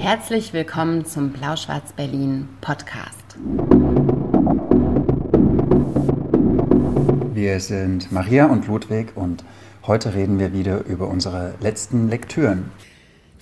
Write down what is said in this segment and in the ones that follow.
Herzlich willkommen zum Blau-Schwarz-Berlin Podcast. Wir sind Maria und Ludwig und heute reden wir wieder über unsere letzten Lektüren.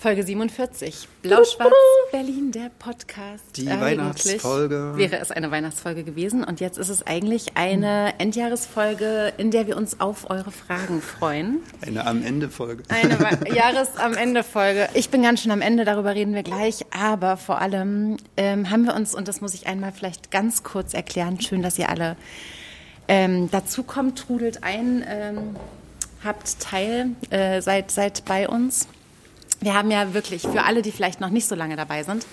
Folge 47. Blau-Schwarz Berlin, der Podcast. Die eigentlich Weihnachtsfolge. Wäre es eine Weihnachtsfolge gewesen. Und jetzt ist es eigentlich eine Endjahresfolge, in der wir uns auf eure Fragen freuen. Eine am Ende Folge. Eine Jahres am Ende Folge. Ich bin ganz schön am Ende, darüber reden wir gleich. Aber vor allem ähm, haben wir uns, und das muss ich einmal vielleicht ganz kurz erklären, schön, dass ihr alle ähm, dazu kommt, trudelt ein, ähm, habt Teil, äh, seid, seid bei uns wir haben ja wirklich für alle, die vielleicht noch nicht so lange dabei sind,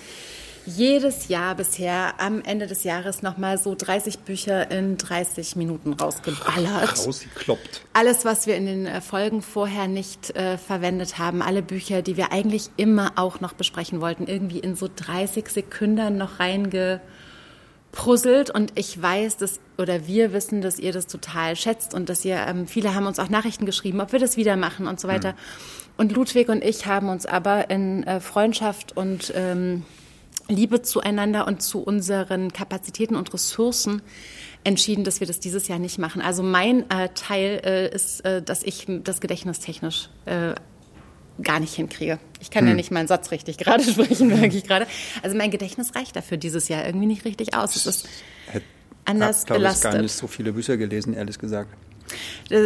jedes Jahr bisher am Ende des Jahres nochmal so 30 Bücher in 30 Minuten rausgeballert. Rausgekloppt. Alles, was wir in den äh, Folgen vorher nicht äh, verwendet haben, alle Bücher, die wir eigentlich immer auch noch besprechen wollten, irgendwie in so 30 Sekunden noch reingepuzzelt. Und ich weiß, dass, oder wir wissen, dass ihr das total schätzt und dass ihr, ähm, viele haben uns auch Nachrichten geschrieben, ob wir das wieder machen und so weiter. Mhm. Und Ludwig und ich haben uns aber in äh, Freundschaft und ähm, Liebe zueinander und zu unseren Kapazitäten und Ressourcen entschieden, dass wir das dieses Jahr nicht machen. Also mein äh, Teil äh, ist, äh, dass ich das Gedächtnis technisch äh, gar nicht hinkriege. Ich kann hm. ja nicht meinen Satz richtig gerade sprechen, merke ich gerade. Also mein Gedächtnis reicht dafür dieses Jahr irgendwie nicht richtig aus. Es ist anders ich hab, belastet. Ich habe gar nicht so viele Bücher gelesen, ehrlich gesagt.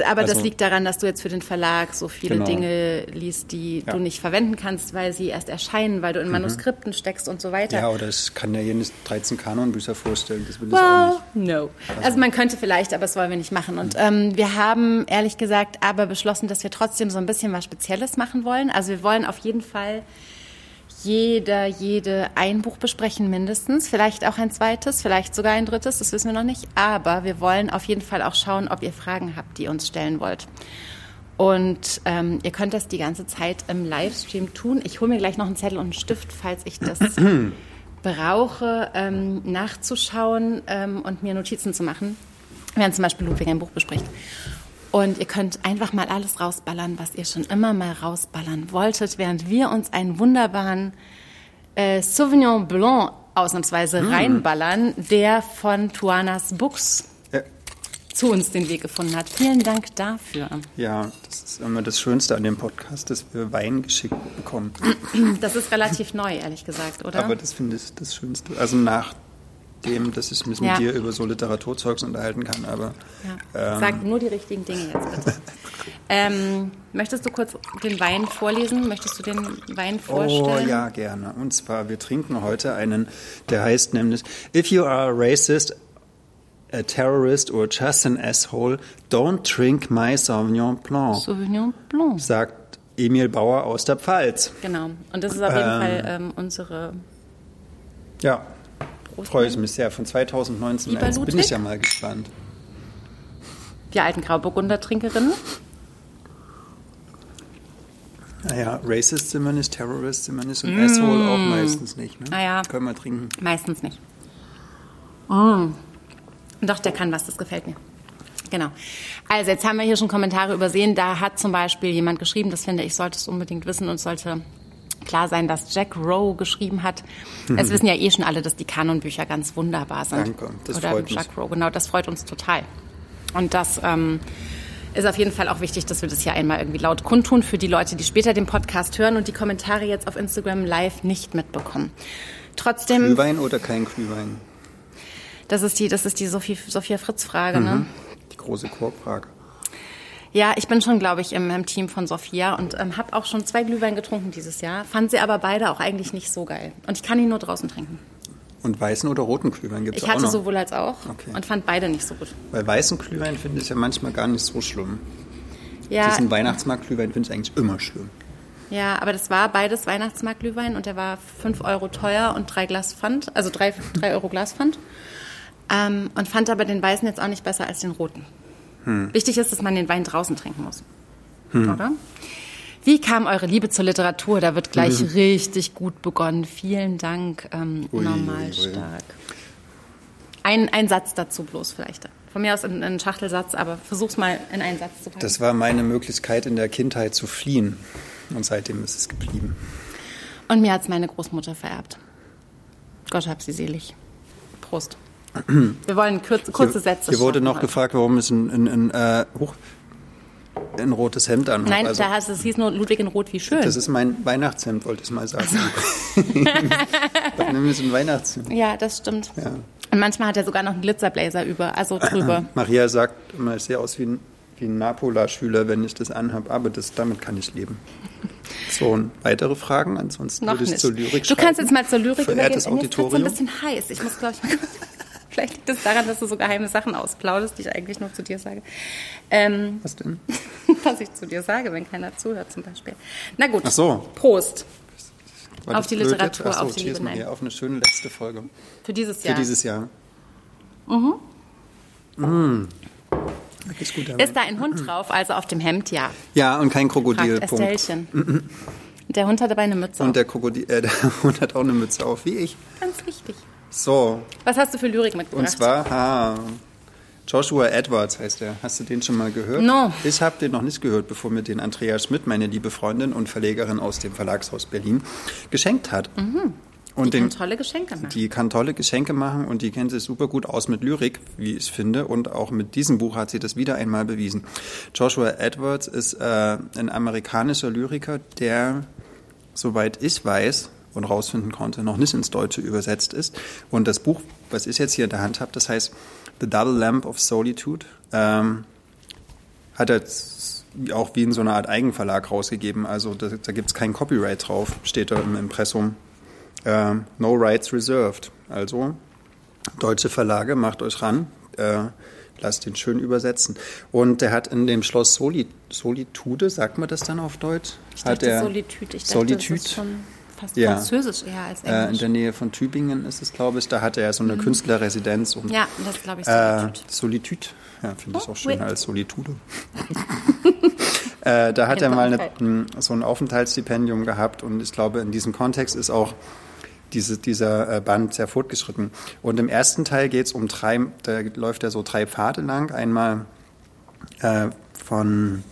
Aber also, das liegt daran, dass du jetzt für den Verlag so viele genau. Dinge liest, die ja. du nicht verwenden kannst, weil sie erst erscheinen, weil du in mhm. Manuskripten mhm. steckst und so weiter. Ja, oder ich kann ja jedes 13 Kanonbücher vorstellen, das will ich well, auch nicht. no. Also. also. man könnte vielleicht, aber das wollen wir nicht machen. Und mhm. ähm, wir haben ehrlich gesagt aber beschlossen, dass wir trotzdem so ein bisschen was Spezielles machen wollen. Also wir wollen auf jeden Fall jeder, jede ein Buch besprechen mindestens, vielleicht auch ein zweites, vielleicht sogar ein drittes, das wissen wir noch nicht. Aber wir wollen auf jeden Fall auch schauen, ob ihr Fragen habt, die ihr uns stellen wollt. Und ähm, ihr könnt das die ganze Zeit im Livestream tun. Ich hole mir gleich noch einen Zettel und einen Stift, falls ich das brauche, ähm, nachzuschauen ähm, und mir Notizen zu machen, während zum Beispiel Ludwig ein Buch bespricht. Und ihr könnt einfach mal alles rausballern, was ihr schon immer mal rausballern wolltet, während wir uns einen wunderbaren äh, Sauvignon Blanc ausnahmsweise mm. reinballern, der von Tuanas Books ja. zu uns den Weg gefunden hat. Vielen Dank dafür. Ja, das ist immer das Schönste an dem Podcast, dass wir Wein geschickt bekommen. Das ist relativ neu, ehrlich gesagt, oder? Aber das finde ich das Schönste. Also nach dem, dass ich mich ja. mit dir über so Literaturzeugs unterhalten kann. Aber ja. ähm, sag nur die richtigen Dinge jetzt bitte. ähm, möchtest du kurz den Wein vorlesen? Möchtest du den Wein vorstellen? Oh ja, gerne. Und zwar, wir trinken heute einen, der heißt nämlich If you are a racist, a terrorist or just an asshole, don't drink my Sauvignon Blanc. Sauvignon Blanc. Sagt Emil Bauer aus der Pfalz. Genau. Und das ist auf jeden ähm, Fall ähm, unsere ja, Freue ich mich sehr. Von 2019 Lieber Ludwig? bin ich ja mal gespannt. Die alten Grauburgunder-Trinkerinnen? Naja, Racist sind wir nicht, Terrorist sind wir nicht und mm. Asshole auch meistens nicht. Ne? Naja. Können wir trinken. Meistens nicht. Mm. Doch, der kann was, das gefällt mir. Genau. Also jetzt haben wir hier schon Kommentare übersehen. Da hat zum Beispiel jemand geschrieben, das finde ich, sollte es unbedingt wissen und sollte klar sein, dass Jack Rowe geschrieben hat. Mhm. Es wissen ja eh schon alle, dass die Kanonbücher ganz wunderbar sind. Danke, das Oder freut Jack mich. Rowe, genau, das freut uns total. Und das ähm, ist auf jeden Fall auch wichtig, dass wir das hier einmal irgendwie laut kundtun für die Leute, die später den Podcast hören und die Kommentare jetzt auf Instagram live nicht mitbekommen. Trotzdem. Glühwein oder kein Glühwein? Das ist die, das ist die Sophie, Sophia Fritz-Frage, ne? mhm. ne? Die große Chorfrage. Ja, ich bin schon, glaube ich, im, im, Team von Sophia und ähm, habe auch schon zwei Glühwein getrunken dieses Jahr. Fand sie aber beide auch eigentlich nicht so geil. Und ich kann ihn nur draußen trinken. Und weißen oder roten Glühwein gibt es auch Ich hatte sowohl als auch okay. und fand beide nicht so gut. Bei weißen Glühwein finde ich ja manchmal gar nicht so schlimm. Ja. Diesen Weihnachtsmarkt-Glühwein finde ich eigentlich immer schlimm. Ja, aber das war beides Weihnachtsmarkt-Glühwein und der war 5 Euro teuer und 3 Glas Pfand, also 3, 3 Euro Glas Pfand. Ähm, und fand aber den weißen jetzt auch nicht besser als den roten. Hm. Wichtig ist, dass man den Wein draußen trinken muss. Hm. Oder? Wie kam eure Liebe zur Literatur? Da wird gleich mhm. richtig gut begonnen. Vielen Dank, ähm, ui, normal ui. stark. Ein, ein Satz dazu bloß vielleicht. Von mir aus ein, ein Schachtelsatz, aber versuch's mal in einen Satz zu packen. Das war meine Möglichkeit in der Kindheit zu fliehen. Und seitdem ist es geblieben. Und mir hat es meine Großmutter vererbt. Gott hab sie selig. Prost. Wir wollen kurze, kurze Sätze. Hier wurde noch heute. gefragt, warum es ein, ein, ein, äh, huch, ein rotes Hemd an Nein, also, da heißt es, es hieß nur Ludwig in Rot, wie schön. Das ist mein Weihnachtshemd, wollte ich mal sagen. Dann nimm es ein Weihnachtshemd. ja, das stimmt. Ja. Und manchmal hat er sogar noch einen Glitzerblazer über, also drüber. Maria sagt immer, ich sehe aus wie ein, wie ein Napola-Schüler, wenn ich das anhabe, aber das, damit kann ich leben. So, und weitere Fragen? Ansonsten Noch würde ich nicht. zur Lyrik du kannst jetzt mal zur Lyrik Verehrtes übergehen. Mir ist grad so ein bisschen heiß. Ich muss, glaube ich, mal Vielleicht liegt es daran, dass du so geheime Sachen ausplaudest, die ich eigentlich nur zu dir sage. Ähm, Was denn? was ich zu dir sage, wenn keiner zuhört zum Beispiel. Na gut. Ach so. Prost. War Auf das die Literatur, jetzt? Ach so, auf die Liebe, nein. auf eine schöne letzte Folge. Für dieses Für Jahr. dieses Jahr. Mhm. Mm. Ist gut, Ist da ein Hund drauf, also auf dem Hemd, ja. ja, und kein Krokodil. Estellchen. Der Hund hat dabei eine Mütze Und auf. der Krokodil, äh, der Hund hat auch eine Mütze auf, wie ich. Ganz wichtig. So, Was hast du für Lyrik mitgebracht? und zwar, ha, Joshua Edwards heißt er. Hast du den schon mal gehört? No. Ich habe den noch nicht gehört, bevor mir den Andrea Schmidt, meine liebe Freundin und Verlegerin aus dem Verlagshaus Berlin, geschenkt hat. Und Die den, kann tolle Geschenke machen. die kann tolle Geschenke machen und die kennt sich super gut aus mit Lyrik, wie ich finde. Und auch mit diesem Buch hat sie das wieder einmal bewiesen. Joshua Edwards ist äh, ein amerikanischer Lyriker, der, soweit ich weiß und rausfinden konnte, noch nicht ins Deutsche übersetzt ist. Und das Buch, was ich jetzt hier in der Hand habe, das heißt The Double Lamp of Solitude. Ähm, hat er auch wie in so einer Art Eigenverlag rausgegeben. Also da, da gibt es kein Copyright drauf, steht da im Impressum. Ähm, no rights reserved. Also deutsche Verlage, macht euch ran, äh, lasst ihn schön übersetzen. Und der hat in dem Schloss Soli, Solitude, sagt man das dann auf Deutsch? Ich hat dachte er, Solitude. Ich dachte, Solitude? das ist schon fast Ja. französisch eher als äh, in Englisch. der Nähe von Tübingen ist es, glaube ich. Da hat er so eine Künstlerresidenz. Und, Mhm. ja, das glaube ich, äh, Solitude. Solitude. Ja, finde ich Oh, auch schöner als Solitude. äh, da hat er mal eine, m, so ein Aufenthaltsstipendium gehabt und ich glaube, in diesem Kontext ist auch diese, dieser äh, Band sehr fortgeschritten. Und im ersten Teil geht es um drei, da läuft er so drei Pfade lang. Einmal äh, von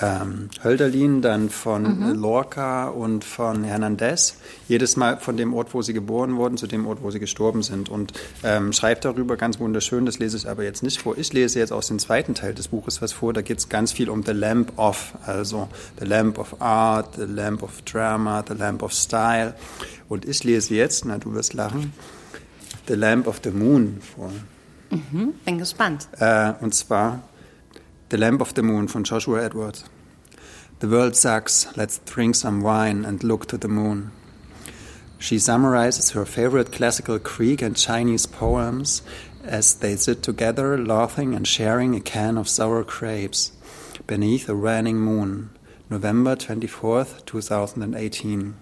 ähm, Hölderlin, dann von Lorca und von Hernandez. Jedes Mal von dem Ort, wo sie geboren wurden, zu dem Ort, wo sie gestorben sind. Und ähm, schreibt darüber ganz wunderschön, das lese ich aber jetzt nicht vor. Ich lese jetzt aus dem zweiten Teil des Buches was vor. Da geht es ganz viel um The Lamp of, also The Lamp of Art, The Lamp of Drama, The Lamp of Style. Und ich lese jetzt, na du wirst lachen, The Lamp of the Moon vor. Bin gespannt. Äh, und zwar The Lamp of the Moon von Joshua Edwards. The world sucks. Let's drink some wine and look to the moon. She summarizes her favorite classical Greek and Chinese poems as they sit together, laughing and sharing a can of sour grapes beneath a waning moon. November 24th, 2018.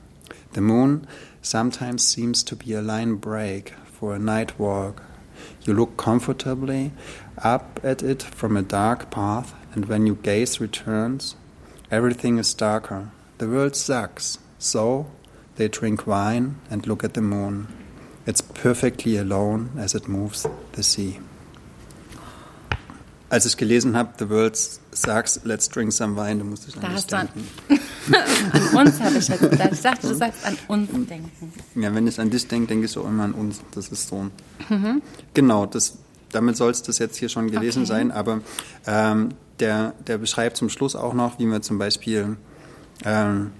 The moon sometimes seems to be a line break for a night walk. You look comfortably up at it from a dark path, and when your gaze returns, everything is darker. The world sucks. So they drink wine and look at the moon. It's perfectly alone as it moves the sea. Als ich gelesen habe, The World Sucks, Let's Drink Some Wine, da musste ich an Da dich hast du an, denken. an uns habe ich jetzt gedacht. Ich dachte, du sagst an uns denken. Ja, wenn ich an dich denke, denke ich auch immer an uns. Das ist so. Genau, das, damit soll es das jetzt hier schon gewesen Okay. sein. Aber ähm, der, der beschreibt zum Schluss auch noch, wie man zum Beispiel ähm,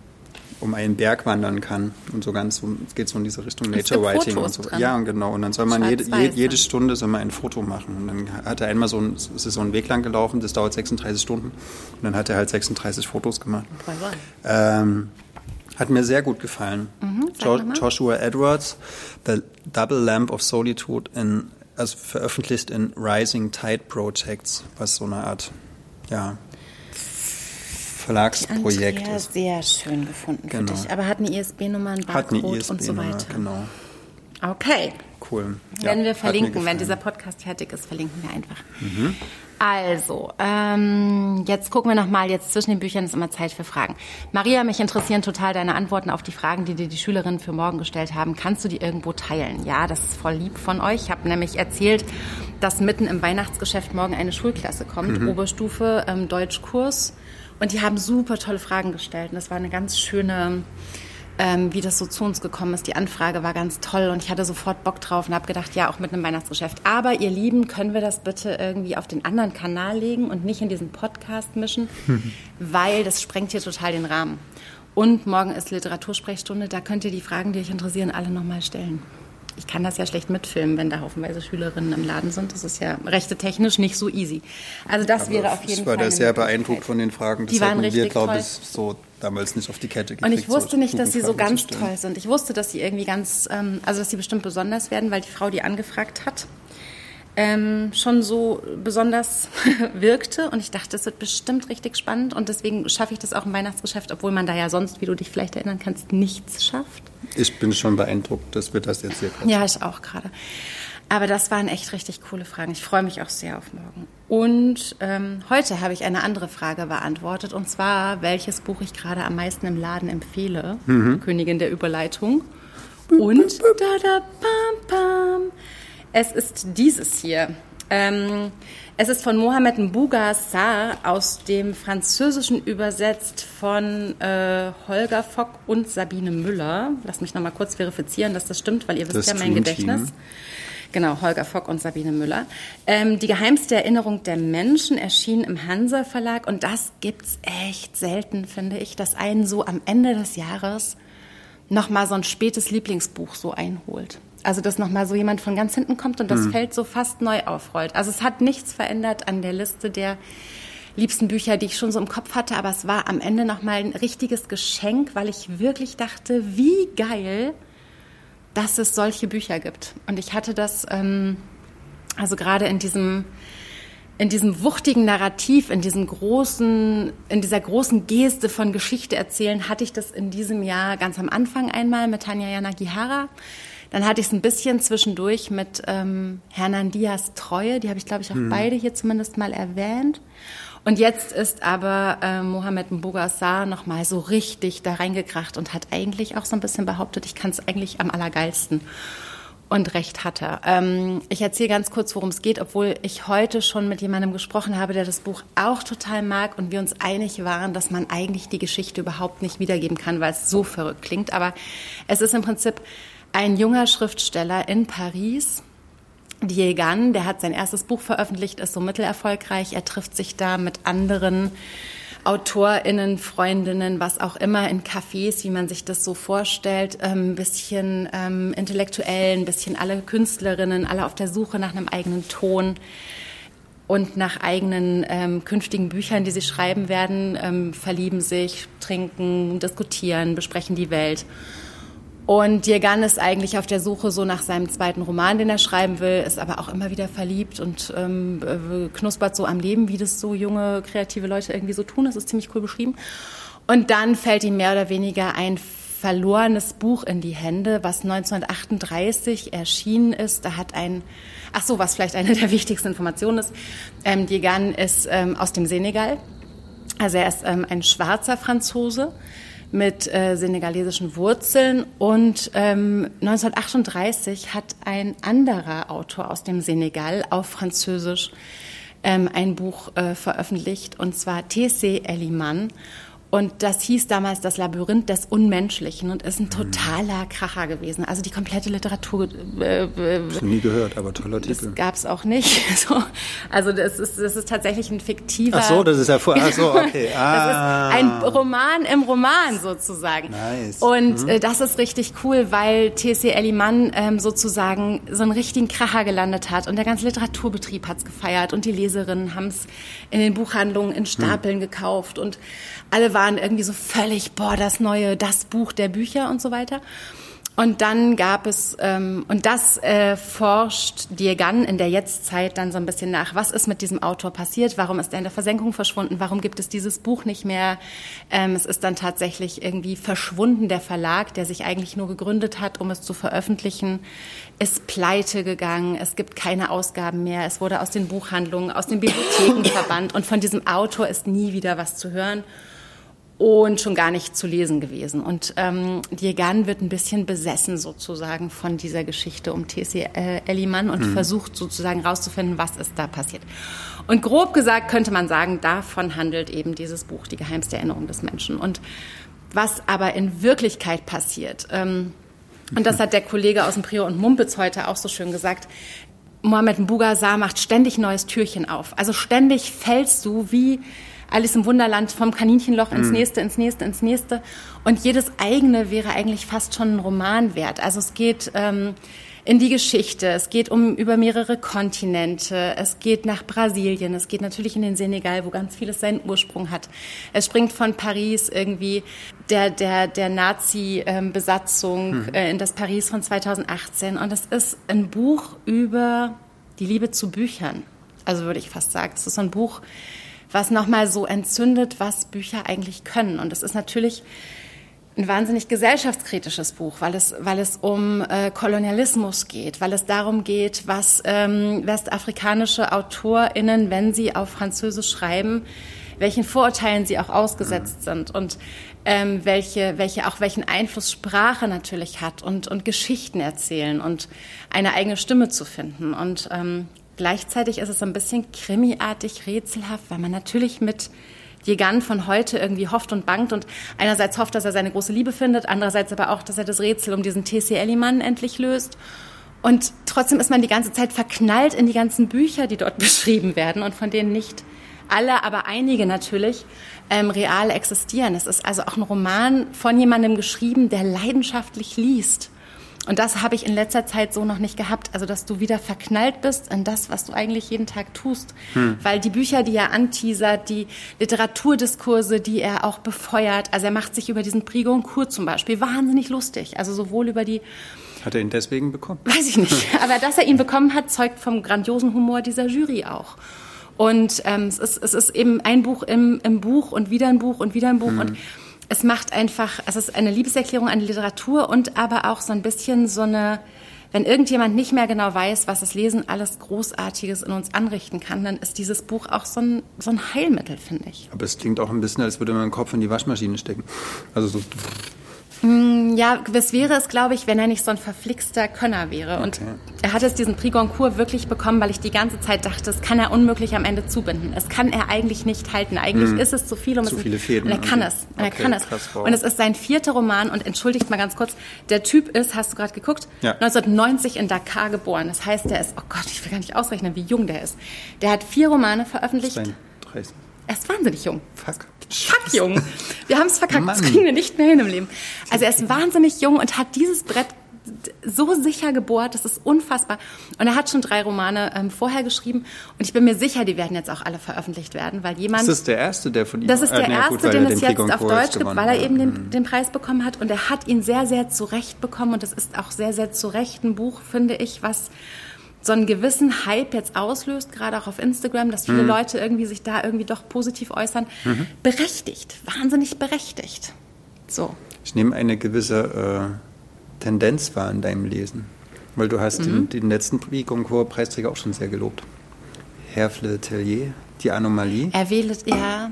um einen Berg wandern kann. Und so ganz, es geht so in diese Richtung Nature Writing und so. dran. Ja, und genau. Und dann soll man jede, jede dann. Stunde soll man ein Foto machen. Und dann hat er einmal so ein, es ist so ein Weg lang gelaufen, das dauert 36 Stunden. Und dann hat er halt 36 Fotos gemacht. Ähm, hat mir sehr gut gefallen. Mhm, jo. Joshua Edwards, The Double Lamp of Solitude, in, also veröffentlicht in Rising Tide Projects, was so eine Art ja, Verlagsprojekt Andrea ist. sehr schön gefunden Genau. für dich. Aber hat eine ISB-Nummer, ein Barcode und so weiter. genau. Okay. Cool. Ja, Werden wir hat mir verlinken, wenn dieser Podcast fertig ist, verlinken wir einfach. Also, ähm, jetzt gucken wir nochmal, jetzt zwischen den Büchern ist immer Zeit für Fragen. Maria, mich interessieren total deine Antworten auf die Fragen, die dir die Schülerinnen für morgen gestellt haben. Kannst du die irgendwo teilen? Ja, das ist voll lieb von euch. Ich habe nämlich erzählt, dass mitten im Weihnachtsgeschäft morgen eine Schulklasse kommt, Oberstufe, ähm, Deutschkurs. Und die haben super tolle Fragen gestellt. Und das war eine ganz schöne ähm, wie das so zu uns gekommen ist. Die Anfrage war ganz toll und ich hatte sofort Bock drauf und habe gedacht, ja, auch mit einem Weihnachtsgeschäft. Aber ihr Lieben, können wir das bitte irgendwie auf den anderen Kanal legen und nicht in diesen Podcast mischen, weil das sprengt hier total den Rahmen. Und morgen ist Literatursprechstunde, da könnt ihr die Fragen, die euch interessieren, alle nochmal stellen. Ich kann das ja schlecht mitfilmen, wenn da haufenweise Schülerinnen im Laden sind. Das ist ja rechte technisch nicht so easy. Also das Aber wäre auf jeden Ich war Fall. da sehr beeindruckt von den Fragen. Das Die waren hatten wir, richtig glaube toll. ich, so damals nicht auf die Kette gekriegt. Und ich wusste nicht, dass sie so ganz toll sind. Ich wusste, dass sie irgendwie ganz, ähm, also dass sie bestimmt besonders werden, weil die Frau, die angefragt hat, ähm, schon so besonders wirkte. Und ich dachte, das wird bestimmt richtig spannend. Und deswegen schaffe ich das auch im Weihnachtsgeschäft, obwohl man da ja sonst, wie du dich vielleicht erinnern kannst, nichts schafft. Ich bin schon beeindruckt, dass wir das jetzt hier gerade Ja, ich auch gerade. Aber das waren echt richtig coole Fragen. Ich freue mich auch sehr auf morgen. Und ähm, heute habe ich eine andere Frage beantwortet, und zwar, welches Buch ich gerade am meisten im Laden empfehle. Königin der Überleitung. Und da da pam pam. Es ist dieses hier. Ähm, es ist von Mohamed Mbouga Sarr aus dem Französischen übersetzt von äh, Holger Fock und Sabine Müller. Lass mich noch mal kurz verifizieren, dass das stimmt, weil ihr wisst Das ja mein Gedächtnis. Team. Genau, Holger Fock und Sabine Müller. Ähm, die geheimste Erinnerung der Menschen erschien im Hansa Verlag und das gibt's echt selten, finde ich, dass einen so am Ende des Jahres noch mal so ein spätes Lieblingsbuch so einholt. Also dass noch mal so jemand von ganz hinten kommt und das Feld so fast neu aufrollt. Also es hat nichts verändert an der Liste der liebsten Bücher, die ich schon so im Kopf hatte, aber es war am Ende noch mal ein richtiges Geschenk, weil ich wirklich dachte, wie geil, dass es solche Bücher gibt. Und ich hatte das, ähm, also gerade in diesem, in diesem wuchtigen Narrativ, in diesem großen, in dieser großen Geste von Geschichte erzählen, hatte ich das in diesem Jahr ganz am Anfang einmal mit Tanja Yanagihara. Dann hatte ich es ein bisschen zwischendurch mit ähm, Hernan Diaz Treue, die habe ich, glaube ich, auch beide hier zumindest mal erwähnt. Und jetzt ist aber äh, Mohamed Mbougassar noch mal so richtig da reingekracht und hat eigentlich auch so ein bisschen behauptet, ich kann es eigentlich am allergeilsten. Und recht hat er. Ähm, ich erzähle ganz kurz, worum es geht, obwohl ich heute schon mit jemandem gesprochen habe, der das Buch auch total mag und wir uns einig waren, dass man eigentlich die Geschichte überhaupt nicht wiedergeben kann, weil es so verrückt klingt. Aber es ist im Prinzip ein junger Schriftsteller in Paris, Diegan, der hat sein erstes Buch veröffentlicht, ist so mittelerfolgreich. Er trifft sich da mit anderen AutorInnen, Freundinnen, was auch immer, in Cafés, wie man sich das so vorstellt, ähm, ein bisschen ähm, intellektuell, ein bisschen alle Künstlerinnen, alle auf der Suche nach einem eigenen Ton und nach eigenen ähm, künftigen Büchern, die sie schreiben werden, ähm, verlieben sich, trinken, diskutieren, besprechen die Welt. Und Diegan ist eigentlich auf der Suche so nach seinem zweiten Roman, den er schreiben will, ist aber auch immer wieder verliebt und ähm, äh, knuspert so am Leben, wie das so junge, kreative Leute irgendwie so tun. Das ist ziemlich cool beschrieben. Und dann fällt ihm mehr oder weniger ein verlorenes Buch in die Hände, was 1938 erschienen ist. Da hat ein, ach so, was vielleicht eine der wichtigsten Informationen ist, ähm, Diegan ist ähm, aus dem Senegal. Also er ist ähm, ein schwarzer Franzose mit äh, senegalesischen Wurzeln und ähm, 1938 hat ein anderer Autor aus dem Senegal auf Französisch ähm, ein Buch äh, veröffentlicht und zwar T.C. Eliman und das hieß damals das Labyrinth des Unmenschlichen und ist ein totaler Kracher gewesen. Also die komplette Literatur äh, äh, nie gehört, aber toller Titel. das gab es auch nicht. So, also das ist, das ist tatsächlich ein fiktiver. Ach so, das ist ja vor. Ach so, okay. Ah. Das ist ein Roman im Roman sozusagen. Nice. Und äh, das ist richtig cool, weil T.C. Eliman ähm, sozusagen so einen richtigen Kracher gelandet hat und der ganze Literaturbetrieb hat's gefeiert und die Leserinnen haben's in den Buchhandlungen in Stapeln gekauft und alle waren irgendwie so völlig, boah, das neue, das Buch der Bücher und so weiter. Und dann gab es, ähm, und das äh, forscht Diegan in der Jetztzeit dann so ein bisschen nach. Was ist mit diesem Autor passiert? Warum ist er in der Versenkung verschwunden? Warum gibt es dieses Buch nicht mehr? Ähm, es ist dann tatsächlich irgendwie verschwunden. Der Verlag, der sich eigentlich nur gegründet hat, um es zu veröffentlichen, ist pleite gegangen. Es gibt keine Ausgaben mehr. Es wurde aus den Buchhandlungen, aus den Bibliotheken verbannt. Und von diesem Autor ist nie wieder was zu hören und schon gar nicht zu lesen gewesen. Und ähm, Diegan wird ein bisschen besessen sozusagen von dieser Geschichte um T.C. Äh, Elliman und versucht sozusagen rauszufinden, was ist da passiert. Und grob gesagt könnte man sagen, davon handelt eben dieses Buch, Die geheimste Erinnerung des Menschen. Und was aber in Wirklichkeit passiert. Ähm, und das hat der Kollege aus dem Prior und Mumpitz heute auch so schön gesagt. Mohamed Mbugazar macht ständig neues Türchen auf. Also ständig fällst du wie Alice im Wunderland vom Kaninchenloch ins nächste, ins nächste, ins nächste. Und jedes eigene wäre eigentlich fast schon ein Roman wert. Also es geht ähm, in die Geschichte, es geht um über mehrere Kontinente, es geht nach Brasilien, es geht natürlich in den Senegal, wo ganz vieles seinen Ursprung hat. Es springt von Paris irgendwie der, der, der Nazi-Besatzung mhm. äh, in das Paris von 2018. Und es ist ein Buch über die Liebe zu Büchern. Also würde ich fast sagen. Es ist so ein Buch, was nochmal so entzündet, was Bücher eigentlich können. Und es ist natürlich ein wahnsinnig gesellschaftskritisches Buch, weil es, weil es um äh, Kolonialismus geht, weil es darum geht, was ähm, westafrikanische AutorInnen, wenn sie auf Französisch schreiben, welchen Vorurteilen sie auch ausgesetzt sind und ähm, welche, welche auch welchen Einfluss Sprache natürlich hat und, und Geschichten erzählen und eine eigene Stimme zu finden. Und ähm, gleichzeitig ist es ein bisschen krimiartig, rätselhaft, weil man natürlich mit Gigant von heute irgendwie hofft und bangt und einerseits hofft, dass er seine große Liebe findet, andererseits aber auch, dass er das Rätsel um diesen T.C. Ellimann endlich löst. Und trotzdem ist man die ganze Zeit verknallt in die ganzen Bücher, die dort beschrieben werden und von denen nicht alle, aber einige natürlich ähm, real existieren. Es ist also auch ein Roman von jemandem geschrieben, der leidenschaftlich liest und das habe ich in letzter Zeit so noch nicht gehabt. Also, dass du wieder verknallt bist in das, was du eigentlich jeden Tag tust. Hm. Weil die Bücher, die er anteasert, die Literaturdiskurse, die er auch befeuert, also er macht sich über diesen Prix Goncourt zum Beispiel wahnsinnig lustig. Also sowohl über die hat er ihn deswegen bekommen? Weiß ich nicht. Aber dass er ihn bekommen hat, zeugt vom grandiosen Humor dieser Jury auch. Und ähm, es, ist, es ist eben ein Buch im, im Buch und wieder ein Buch und wieder ein Buch. Hm. Und es macht einfach, es ist eine Liebeserklärung an die Literatur und aber auch so ein bisschen so eine, wenn irgendjemand nicht mehr genau weiß, was das Lesen alles Großartiges in uns anrichten kann, dann ist dieses Buch auch so ein, so ein Heilmittel, finde ich. Aber es klingt auch ein bisschen, als würde man den Kopf in die Waschmaschine stecken. Also so. Mm, ja, was wäre es, glaube ich, wenn er nicht so ein verflixter Könner wäre. Und okay. er hat jetzt diesen Prix Goncourt wirklich bekommen, weil ich die ganze Zeit dachte, das kann er unmöglich am Ende zubinden. Es kann er eigentlich nicht halten. Eigentlich hm. ist es zu viel. Um zu es viele Fäden. Und er kann es. Und okay, er kann es. Krass, wow. Und es ist sein vierter Roman. Und entschuldigt mal ganz kurz, der Typ ist, hast du gerade geguckt, ja. 1990 in Dakar geboren. Das heißt, der ist, oh Gott, ich will gar nicht ausrechnen, wie jung der ist. Der hat vier Romane veröffentlicht. 32. Er ist wahnsinnig jung. Fuck. Fuck jung. Wir haben es verkackt. Mann. Das kriegen wir nicht mehr hin im Leben. Also er ist wahnsinnig jung und hat dieses Brett so sicher gebohrt, das ist unfassbar. Und er hat schon drei Romane ähm, vorher geschrieben und ich bin mir sicher, die werden jetzt auch alle veröffentlicht werden, weil jemand. Das ist der erste, der von ihm. Das ist der äh, erste, gut, den es jetzt auf Deutsch gibt, weil er eben den, mhm. den, Preis bekommen hat und er hat ihn sehr, sehr zurecht bekommen und es ist auch sehr, sehr zurecht ein Buch, finde ich, was so einen gewissen Hype jetzt auslöst, gerade auch auf Instagram, dass viele mhm. Leute irgendwie sich da irgendwie doch positiv äußern, mhm. berechtigt, wahnsinnig berechtigt. So. Ich nehme eine gewisse äh, Tendenz wahr in deinem Lesen, weil du hast mhm. den, den, letzten Prix Goncourt Preisträger auch schon sehr gelobt. Herr Fletelier, die Anomalie. Er wählt, ja,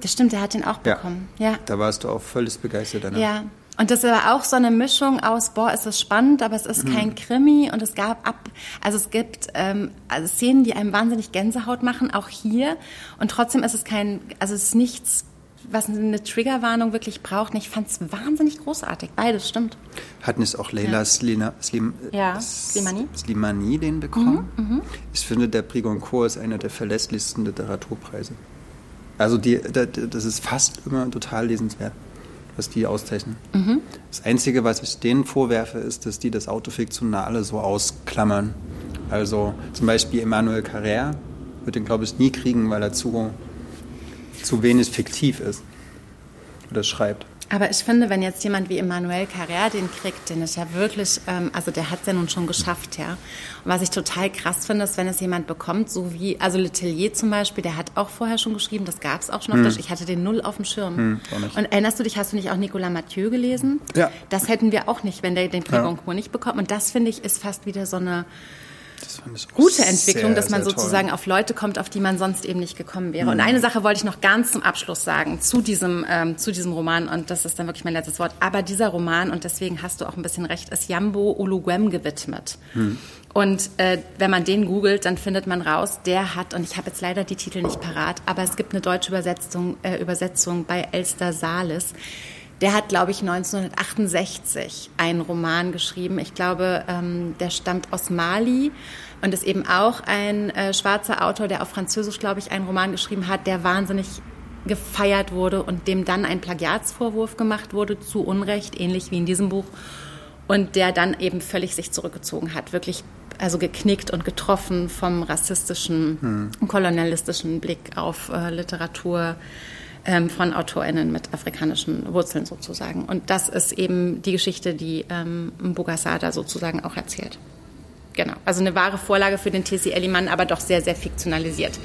das stimmt, er hat den auch bekommen. Ja. ja. Da warst du auch völlig begeistert danach. Ja, und das war auch so eine Mischung aus, boah, es ist spannend, aber es ist mhm. kein Krimi und es gab ab, also es gibt ähm, also Szenen, die einem wahnsinnig Gänsehaut machen, auch hier. Und trotzdem ist es kein, also es ist nichts, was eine Triggerwarnung wirklich braucht. Und ich fand es wahnsinnig großartig. Beides stimmt. Hatten es auch Leila ja. Slina, Slim, ja, Slimani. Slimani den bekommen? Mhm, mhm, ich finde, der Prix Goncourt ist einer der verlässlichsten Literaturpreise. Also die, das ist fast immer total lesenswert was die auszeichnen. Mhm. Das Einzige, was ich denen vorwerfe, ist, dass die das Autofiktionale so ausklammern. Also zum Beispiel Emmanuel Carrère wird den, glaube ich, nie kriegen, weil er zu, zu wenig fiktiv ist oder schreibt. Aber ich finde, wenn jetzt jemand wie Emmanuel Carrère den kriegt, den ist ja wirklich, ähm, also der hat es ja nun schon geschafft, ja. Und was ich total krass finde, ist, wenn es jemand bekommt, so wie, also Letelier zum Beispiel, der hat auch vorher schon geschrieben, das gab es auch schon auf hm. Deutsch. Ich hatte den null auf dem Schirm. Hm, Und erinnerst du dich, hast du nicht auch Nicolas Mathieu gelesen? Ja. Das hätten wir auch nicht, wenn der den Prix ja. Goncourt nicht bekommt. Und das finde ich ist fast wieder so eine gute Entwicklung, sehr, dass man sozusagen toll. auf Leute kommt, auf die man sonst eben nicht gekommen wäre. Mhm. Und eine Sache wollte ich noch ganz zum Abschluss sagen zu diesem, ähm, zu diesem Roman und das ist dann wirklich mein letztes Wort. Aber dieser Roman, und deswegen hast du auch ein bisschen recht, ist Jambo Oluguem gewidmet. Mhm. Und äh, wenn man den googelt, dann findet man raus, der hat, und ich habe jetzt leider die Titel nicht parat, aber es gibt eine deutsche Übersetzung, äh, Übersetzung bei Elster Salis Der hat, glaube ich, 1968 einen Roman geschrieben. Ich glaube, ähm, der stammt aus Mali und ist eben auch ein äh, schwarzer Autor, der auf Französisch, glaube ich, einen Roman geschrieben hat, der wahnsinnig gefeiert wurde und dem dann ein Plagiatsvorwurf gemacht wurde, zu Unrecht, ähnlich wie in diesem Buch. Und der dann eben völlig sich zurückgezogen hat, wirklich also geknickt und getroffen vom rassistischen, hm. kolonialistischen Blick auf äh, Literatur ähm, von AutorInnen mit afrikanischen Wurzeln sozusagen. Und das ist eben die Geschichte, die ähm, Bugasada sozusagen auch erzählt. Genau, also eine wahre Vorlage für den T.C. Ellimann, aber doch sehr, sehr fiktionalisiert.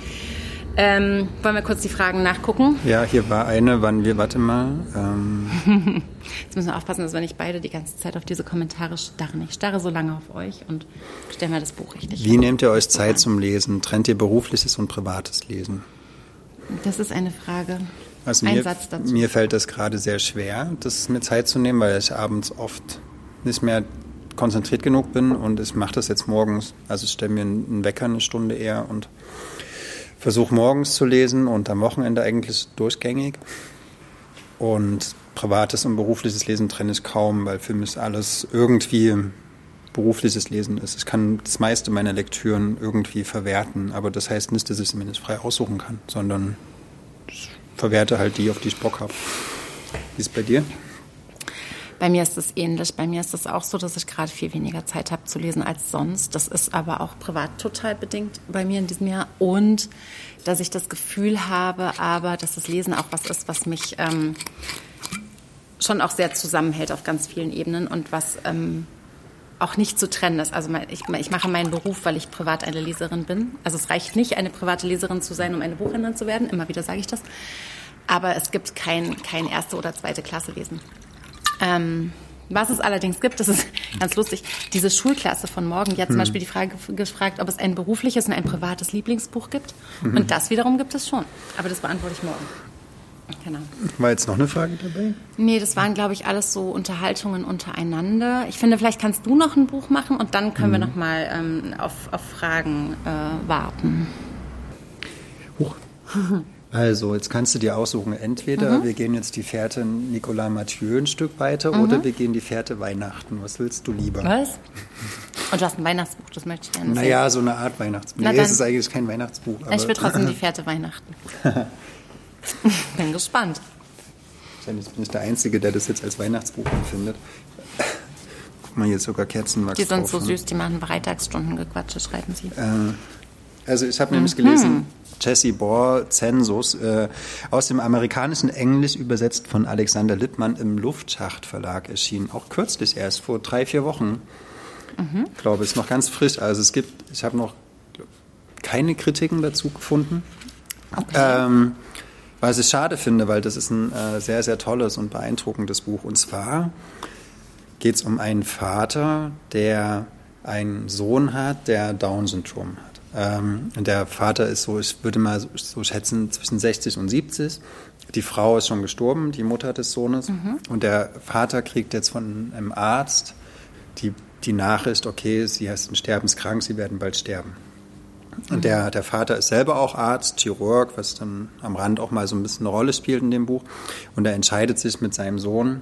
Ähm, wollen wir kurz die Fragen nachgucken? Ja, hier war eine, wann wir, warte mal. Ähm. Jetzt müssen wir aufpassen, dass wir nicht beide die ganze Zeit auf diese Kommentare starren. Ich starre so lange auf euch und stellen wir das Buch richtig. Wie nehmt ihr euch Zeit zum Lesen? Trennt ihr berufliches und privates Lesen? Das ist eine Frage. Also Ein mir, Satz dazu. Mir fällt das gerade sehr schwer, das mir Zeit zu nehmen, weil ich abends oft nicht mehr konzentriert genug bin und ich mache das jetzt morgens. Also ich stelle mir einen Wecker eine Stunde eher und versuche morgens zu lesen und am Wochenende eigentlich durchgängig. Und privates und berufliches Lesen trenne ich kaum, weil für mich alles irgendwie berufliches Lesen ist. Ich kann das meiste meiner Lektüren irgendwie verwerten, aber das heißt nicht, dass ich sie mir nicht frei aussuchen kann, sondern ich verwerte halt die, auf die ich Bock habe. Wie ist es bei dir? Bei mir ist es ähnlich. Bei mir ist es auch so, dass ich gerade viel weniger Zeit habe zu lesen als sonst. Das ist aber auch privat total bedingt bei mir in diesem Jahr. Und dass ich das Gefühl habe, aber dass das Lesen auch was ist, was mich ähm, schon auch sehr zusammenhält auf ganz vielen Ebenen und was ähm, auch nicht zu trennen ist. Also ich, ich, mache meinen Beruf, weil ich privat eine Leserin bin. Also es reicht nicht, eine private Leserin zu sein, um eine Buchhändlerin zu werden. Immer wieder sage ich das. Aber es gibt kein, kein erste oder zweite Klasse Lesen. Ähm, was es allerdings gibt, das ist ganz lustig, diese Schulklasse von morgen, die hat zum hm. Beispiel die Frage gefragt, ob es ein berufliches und ein privates Lieblingsbuch gibt. Mhm. Und das wiederum gibt es schon. Aber das beantworte ich morgen. Genau. War jetzt noch eine Frage dabei? Nee, das waren, glaube ich, alles so Unterhaltungen untereinander. Ich finde, vielleicht kannst du noch ein Buch machen und dann können mhm. wir noch mal ähm, auf, auf Fragen äh, warten. Huch. Also, jetzt kannst du dir aussuchen, entweder mhm. wir gehen jetzt die Fährte Nicolas Mathieu ein Stück weiter mhm. oder wir gehen die Fährte Weihnachten. Was willst du lieber? Was? Und du hast ein Weihnachtsbuch, das möchte ich gerne sehen. Naja, so eine Art Weihnachtsbuch. Nee, es ist eigentlich kein Weihnachtsbuch. ich will trotzdem die Fährte Weihnachten. Bin gespannt. Wahrscheinlich bin ich der Einzige, der das jetzt als Weihnachtsbuch empfindet. Guck mal, hier ist sogar Kerzenwachs Die sind drauf, so ne? süß, die machen Freitagsstunden Gequatsche, schreiben sie. Äh, also ich habe nämlich mhm. gelesen, Jesse Bohr, Zensus, äh, aus dem amerikanischen Englisch übersetzt von Alexander Littmann im Luftschacht Verlag erschienen. Auch kürzlich erst, vor drei, vier Wochen. Mhm. Ich glaube, ist noch ganz frisch. Also es gibt, ich habe noch keine Kritiken dazu gefunden. Okay. Ähm, was ich schade finde, weil das ist ein äh, sehr, sehr tolles und beeindruckendes Buch. Und zwar geht es um einen Vater, der einen Sohn hat, der Down-Syndrom hat. Ähm, der Vater ist so, ich würde mal so, schätzen, zwischen 60 und 70. Die Frau ist schon gestorben, die Mutter des Sohnes. Mhm. Und der Vater kriegt jetzt von einem Arzt die, die Nachricht, okay, sie sind sterbenskrank, sie werden bald sterben. Und der, der Vater ist selber auch Arzt, Chirurg, was dann am Rand auch mal so ein bisschen eine Rolle spielt in dem Buch. Und er entscheidet sich mit seinem Sohn,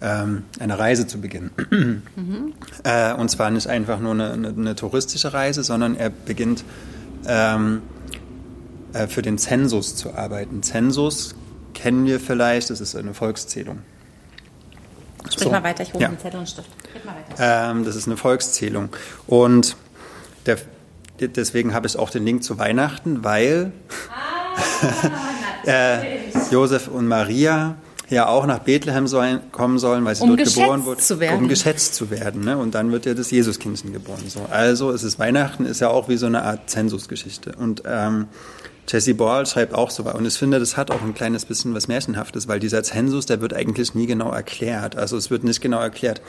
ähm, eine Reise zu beginnen. Mhm. Äh, und zwar nicht einfach nur eine, eine, eine touristische Reise, sondern er beginnt ähm, äh, für den Zensus zu arbeiten. Zensus kennen wir vielleicht, das ist eine Volkszählung. Sprich so. mal weiter, ich hole ja. einen Zettel und Stift. Ähm, das ist eine Volkszählung. Und der, deswegen habe ich auch den Link zu Weihnachten, weil ah, äh, Josef und Maria ja auch nach Bethlehem sollen, kommen sollen, weil sie um dort geboren wurden, um geschätzt zu werden. Ne? Und dann wird ja das Jesuskindchen geboren. So. Also es ist Weihnachten, ist ja auch wie so eine Art Zensusgeschichte. Und ähm, Jesse Ball schreibt auch so, und ich finde, das hat auch ein kleines bisschen was Märchenhaftes, weil dieser Zensus, der wird eigentlich nie genau erklärt. Also es wird nicht genau erklärt,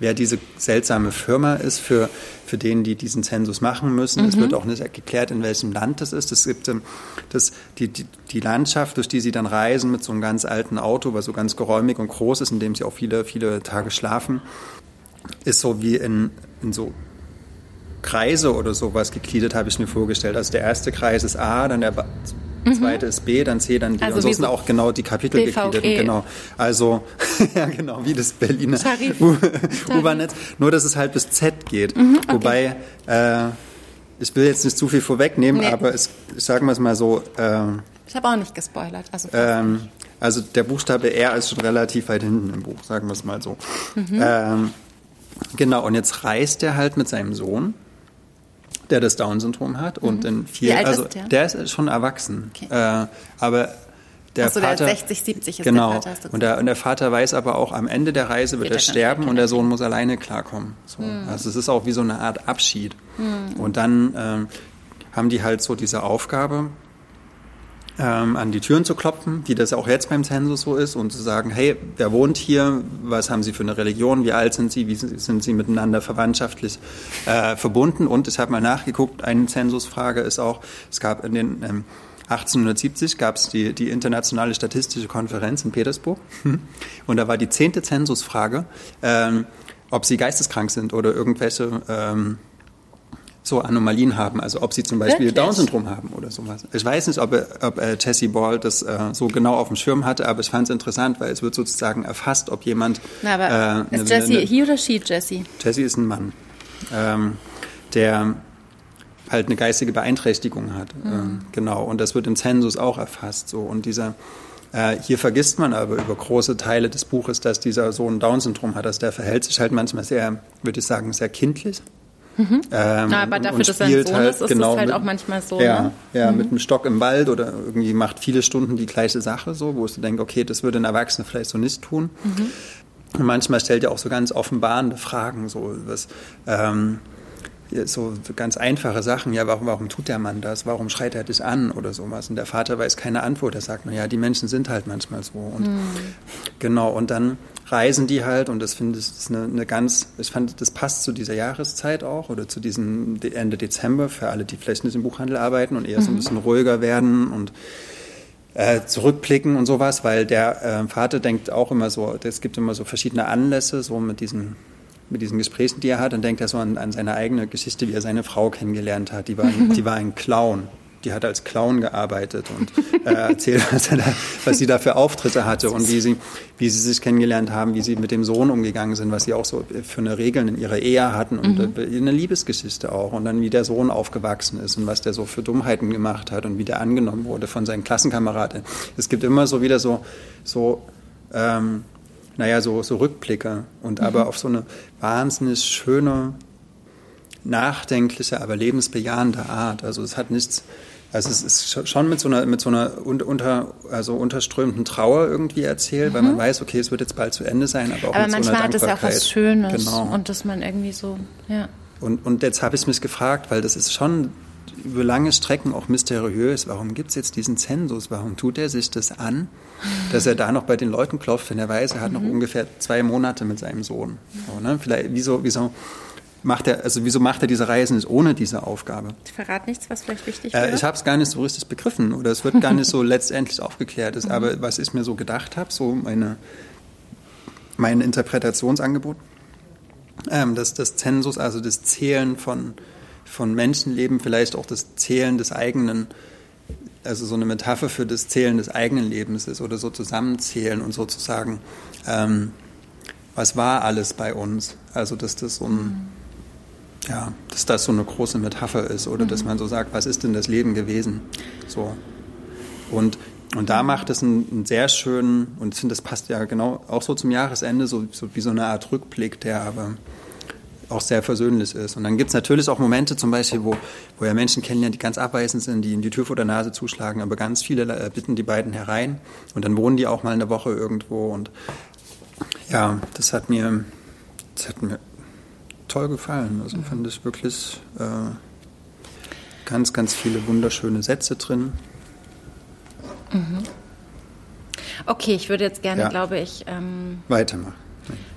wer diese seltsame Firma ist, für, für den, die diesen Zensus machen müssen. Mhm. Es wird auch nicht geklärt, in welchem Land das ist. Es gibt ähm, das, die, die, die Landschaft, durch die sie dann reisen mit so einem ganz alten Auto, was so ganz geräumig und groß ist, in dem sie auch viele, viele Tage schlafen, ist so wie in, in so Kreise oder sowas gegliedert, habe ich mir vorgestellt. Also der erste Kreis ist A, dann der mhm. zweite ist B, dann C, dann D. Also und so sind auch genau die Kapitel gegliedert. Genau. Also, ja genau, wie das Berliner U-Bahn-Netz. Nur, dass es halt bis Z geht. Mhm, okay. Wobei, äh, ich will jetzt nicht zu viel vorwegnehmen, nee. aber es, sagen wir es mal so. Äh, ich habe auch nicht gespoilert. Also, ähm, also der Buchstabe R ist schon relativ weit hinten im Buch, sagen wir es mal so. Mhm. Ähm, genau, und jetzt reist er halt mit seinem Sohn der das Down-Syndrom hat und mhm. in vier, also ist der? der? ist schon erwachsen, okay. äh, aber der Achso, Vater, der 60, 70 ist genau, der Vater. Und der, und der Vater weiß aber auch, am Ende der Reise wird, wird er sterben und der Sohn muss alleine klarkommen. So. Mhm. Also es ist auch wie so eine Art Abschied. Mhm. Und dann ähm, haben die halt so diese Aufgabe, ähm, an die Türen zu klopfen, wie das auch jetzt beim Zensus so ist, und zu sagen, hey, wer wohnt hier, was haben Sie für eine Religion, wie alt sind Sie, wie sind Sie miteinander verwandtschaftlich äh, verbunden. Und ich habe mal nachgeguckt, eine Zensusfrage ist auch, es gab in den ähm, 1870 gab es die, die Internationale Statistische Konferenz in Petersburg. Und da war die zehnte Zensusfrage, ähm, ob sie geisteskrank sind oder irgendwelche ähm, so Anomalien haben, also ob sie zum Beispiel Down-Syndrom haben oder sowas. Ich weiß nicht, ob, ob äh, Jesse Ball das äh, so genau auf dem Schirm hatte, aber ich fand es interessant, weil es wird sozusagen erfasst, ob jemand... Na, aber äh, ist ne, Jesse, ne, he oder she Jesse? Jesse ist ein Mann, ähm, der halt eine geistige Beeinträchtigung hat. Mhm. Ähm, genau, und das wird im Zensus auch erfasst. So. Und dieser... Äh, hier vergisst man aber über große Teile des Buches, dass dieser Sohn Down-Syndrom hat. Also der verhält sich halt manchmal sehr, würde ich sagen, sehr kindlich. Mhm. Ähm, aber dafür, dass er ein Sohn halt, ist, ist genau es halt mit, auch manchmal so. Ja, ne? ja mhm. mit einem Stock im Wald oder irgendwie macht viele Stunden die gleiche Sache so, wo du denkst, okay, das würde ein Erwachsener vielleicht so nicht tun. Mhm. Und manchmal stellt er auch so ganz offenbarende Fragen, so was, ähm, so ganz einfache Sachen, ja, warum, warum tut der Mann das? Warum schreit er dich an oder sowas? Und der Vater weiß keine Antwort. Er sagt, naja, die Menschen sind halt manchmal so. Und mhm. genau, und dann reisen die halt und das finde ich ist eine, eine, ganz, ich fand, das passt zu dieser Jahreszeit auch oder zu diesem Ende Dezember für alle, die vielleicht nicht im Buchhandel arbeiten und eher so ein mhm. bisschen ruhiger werden und äh, zurückblicken und sowas, weil der äh, Vater denkt auch immer so, es gibt immer so verschiedene Anlässe, so mit diesen mit diesen Gesprächen, die er hat, dann denkt er so an, an seine eigene Geschichte, wie er seine Frau kennengelernt hat. Die war ein, die war ein Clown die hat als Clown gearbeitet und äh, erzählt, was, da, was, sie da für Auftritte hatte und wie sie, wie sie sich kennengelernt haben, wie sie mit dem Sohn umgegangen sind, was sie auch so für eine Regeln in ihrer Ehe hatten und mhm. eine Liebesgeschichte auch und dann wie der Sohn aufgewachsen ist und was der so für Dummheiten gemacht hat und wie der angenommen wurde von seinen Klassenkameraden. Es gibt immer so wieder so, so ähm, naja, so, so Rückblicke und mhm. aber auf so eine wahnsinnig schöne, nachdenkliche, aber lebensbejahende Art. Also es hat nichts, also es ist schon mit so einer, mit so einer unter, also unterströmenden Trauer irgendwie erzählt, mhm. weil man mhm. weiß, okay, es wird jetzt bald zu Ende sein, aber auch aber mit so einer Dankbarkeit. Manchmal hat es auch was Schönes genau. und dass man irgendwie so, ja. Und, und jetzt habe ich mich gefragt, weil das ist schon über lange Strecken auch mysteriös. Warum gibt es jetzt diesen Zensus? Warum tut er sich das an, dass er da noch bei den Leuten klopft, wenn er weiß, er hat noch mhm. ungefähr zwei Monate mit seinem Sohn? So, ne? Vielleicht, wieso, wieso macht er, also wieso macht er diese Reisen ohne diese Aufgabe? Ich verrate nichts, was vielleicht wichtig wäre. Äh, ich habe es gar nicht so richtig begriffen oder es wird gar nicht so letztendlich aufgeklärt. Ist, mhm. aber was ich mir so gedacht habe, so meine, mein Interpretationsangebot, ähm, dass das Zensus, also das Zählen von, von Menschenleben, vielleicht auch das Zählen des eigenen, also so eine Metapher für das Zählen des eigenen Lebens ist oder so zusammenzählen und sozusagen, ähm, was war alles bei uns? Also dass das so ein mhm ja, dass das so eine große Metapher ist oder mhm. dass man so sagt, was ist denn das Leben gewesen? So. Und, und da macht es einen, einen sehr schönen, und ich finde, das passt ja genau auch so zum Jahresende, so, so wie so eine Art Rückblick, der aber auch sehr versöhnlich ist. Und dann gibt es natürlich auch Momente zum Beispiel, wo, wo ja Menschen kennenlernen, die ganz abweisend sind, die in die Tür vor der Nase zuschlagen, aber ganz viele äh, bitten die beiden herein und dann wohnen die auch mal eine Woche irgendwo und ja, das hat mir, das hat mir toll gefallen. Also fand ich wirklich äh, ganz, ganz viele wunderschöne Sätze drin. Mhm. Okay, ich würde jetzt gerne, ja. glaube ich. Ähm, Weitermachen.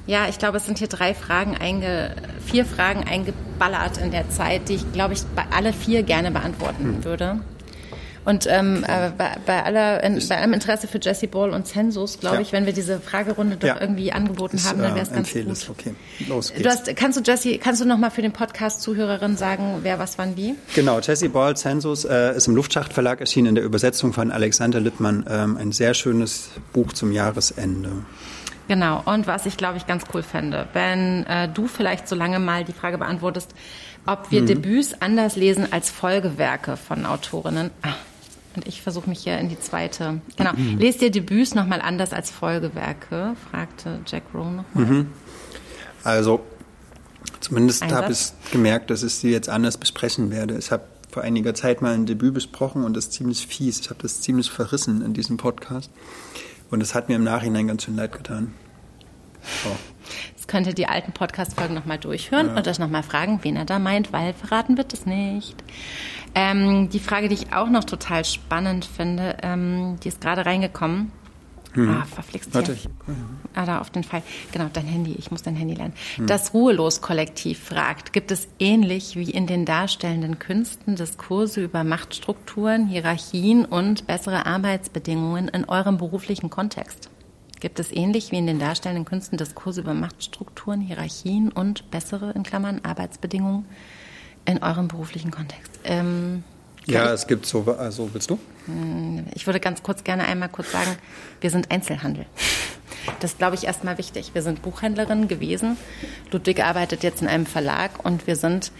Ja, ich glaube, es sind hier drei Fragen, einge, vier Fragen eingeballert in der Zeit, die ich, glaube ich, alle vier gerne beantworten mhm. würde. Und ähm, äh, bei, bei, aller, in, bei allem Interesse für Jesse Ball und Census, glaube ja. ich, wenn wir diese Fragerunde doch ja. irgendwie angeboten ist, haben, dann wäre es äh, ganz gut. Es. Okay, los geht's. Du hast, kannst du Jesse, kannst du noch mal für den Podcast Zuhörerin sagen, wer was wann wie? Genau, Jesse Ball Census äh, ist im Luftschachtverlag erschienen in der Übersetzung von Alexander Lippmann. Ähm, ein sehr schönes Buch zum Jahresende. Genau, und was ich glaube ich ganz cool fände, wenn äh, du vielleicht so lange mal die Frage beantwortest, ob wir mhm. Debüts anders lesen als Folgewerke von Autorinnen. Ah, und ich versuche mich hier in die zweite. Genau. Mhm. Lest ihr Debüts nochmal anders als Folgewerke? fragte Jack Rowe nochmal. Mhm. Also, zumindest habe ich gemerkt, dass ich sie jetzt anders besprechen werde. Ich habe vor einiger Zeit mal ein Debüt besprochen und das ist ziemlich fies. Ich habe das ziemlich verrissen in diesem Podcast. Und es hat mir im Nachhinein ganz schön leid getan. So. Jetzt könnt ihr die alten Podcast-Folgen nochmal durchhören ja. und euch nochmal fragen, wen er da meint, weil verraten wird es nicht. Ähm, die Frage, die ich auch noch total spannend finde, ähm, die ist gerade reingekommen. Hm. Ah, verflixt Warte. Ah, da auf den Fall. Genau, dein Handy. Ich muss dein Handy lernen. Hm. Das Ruhelos-Kollektiv fragt, gibt es ähnlich wie in den darstellenden Künsten Diskurse über Machtstrukturen, Hierarchien und bessere Arbeitsbedingungen in eurem beruflichen Kontext? Gibt es ähnlich wie in den darstellenden Künsten Diskurse über Machtstrukturen, Hierarchien und bessere, in Klammern, Arbeitsbedingungen in eurem beruflichen Kontext? Ähm, ja, es gibt so, also willst du? Hm, ich würde ganz kurz gerne einmal kurz sagen, wir sind Einzelhandel. Das glaube ich, erstmal wichtig. Wir sind Buchhändlerin gewesen. Ludwig arbeitet jetzt in einem Verlag und wir sind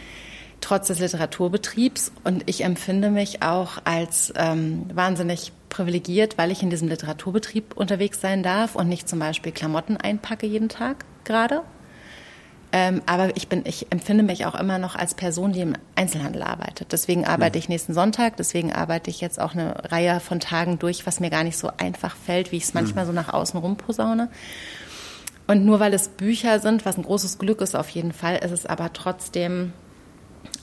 trotz des Literaturbetriebs und ich empfinde mich auch als ähm, wahnsinnig privilegiert, weil ich in diesem Literaturbetrieb unterwegs sein darf und nicht zum Beispiel Klamotten einpacke jeden Tag gerade, ähm, aber ich bin, ich empfinde mich auch immer noch als Person, die im Einzelhandel arbeitet. Deswegen arbeite ich nächsten Sonntag, deswegen arbeite ich jetzt auch eine Reihe von Tagen durch, was mir gar nicht so einfach fällt, wie ich es manchmal so nach außen rum posaune. Und nur weil es Bücher sind, was ein großes Glück ist auf jeden Fall, ist es aber trotzdem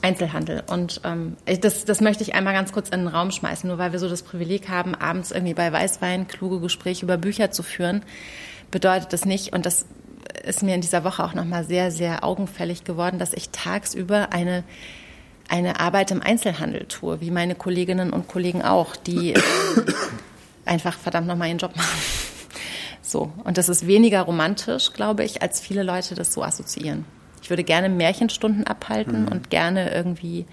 Einzelhandel. Und ähm, das, das möchte ich einmal ganz kurz in den Raum schmeißen, nur weil wir so das Privileg haben, abends irgendwie bei Weißwein kluge Gespräche über Bücher zu führen, bedeutet das nicht, und das ist mir in dieser Woche auch nochmal sehr, sehr augenfällig geworden, dass ich tagsüber eine, eine Arbeit im Einzelhandel tue, wie meine Kolleginnen und Kollegen auch, die ähm, einfach verdammt nochmal ihren Job machen. So. Und das ist weniger romantisch, glaube ich, als viele Leute das so assoziieren. Ich würde gerne Märchenstunden abhalten mhm. und gerne irgendwie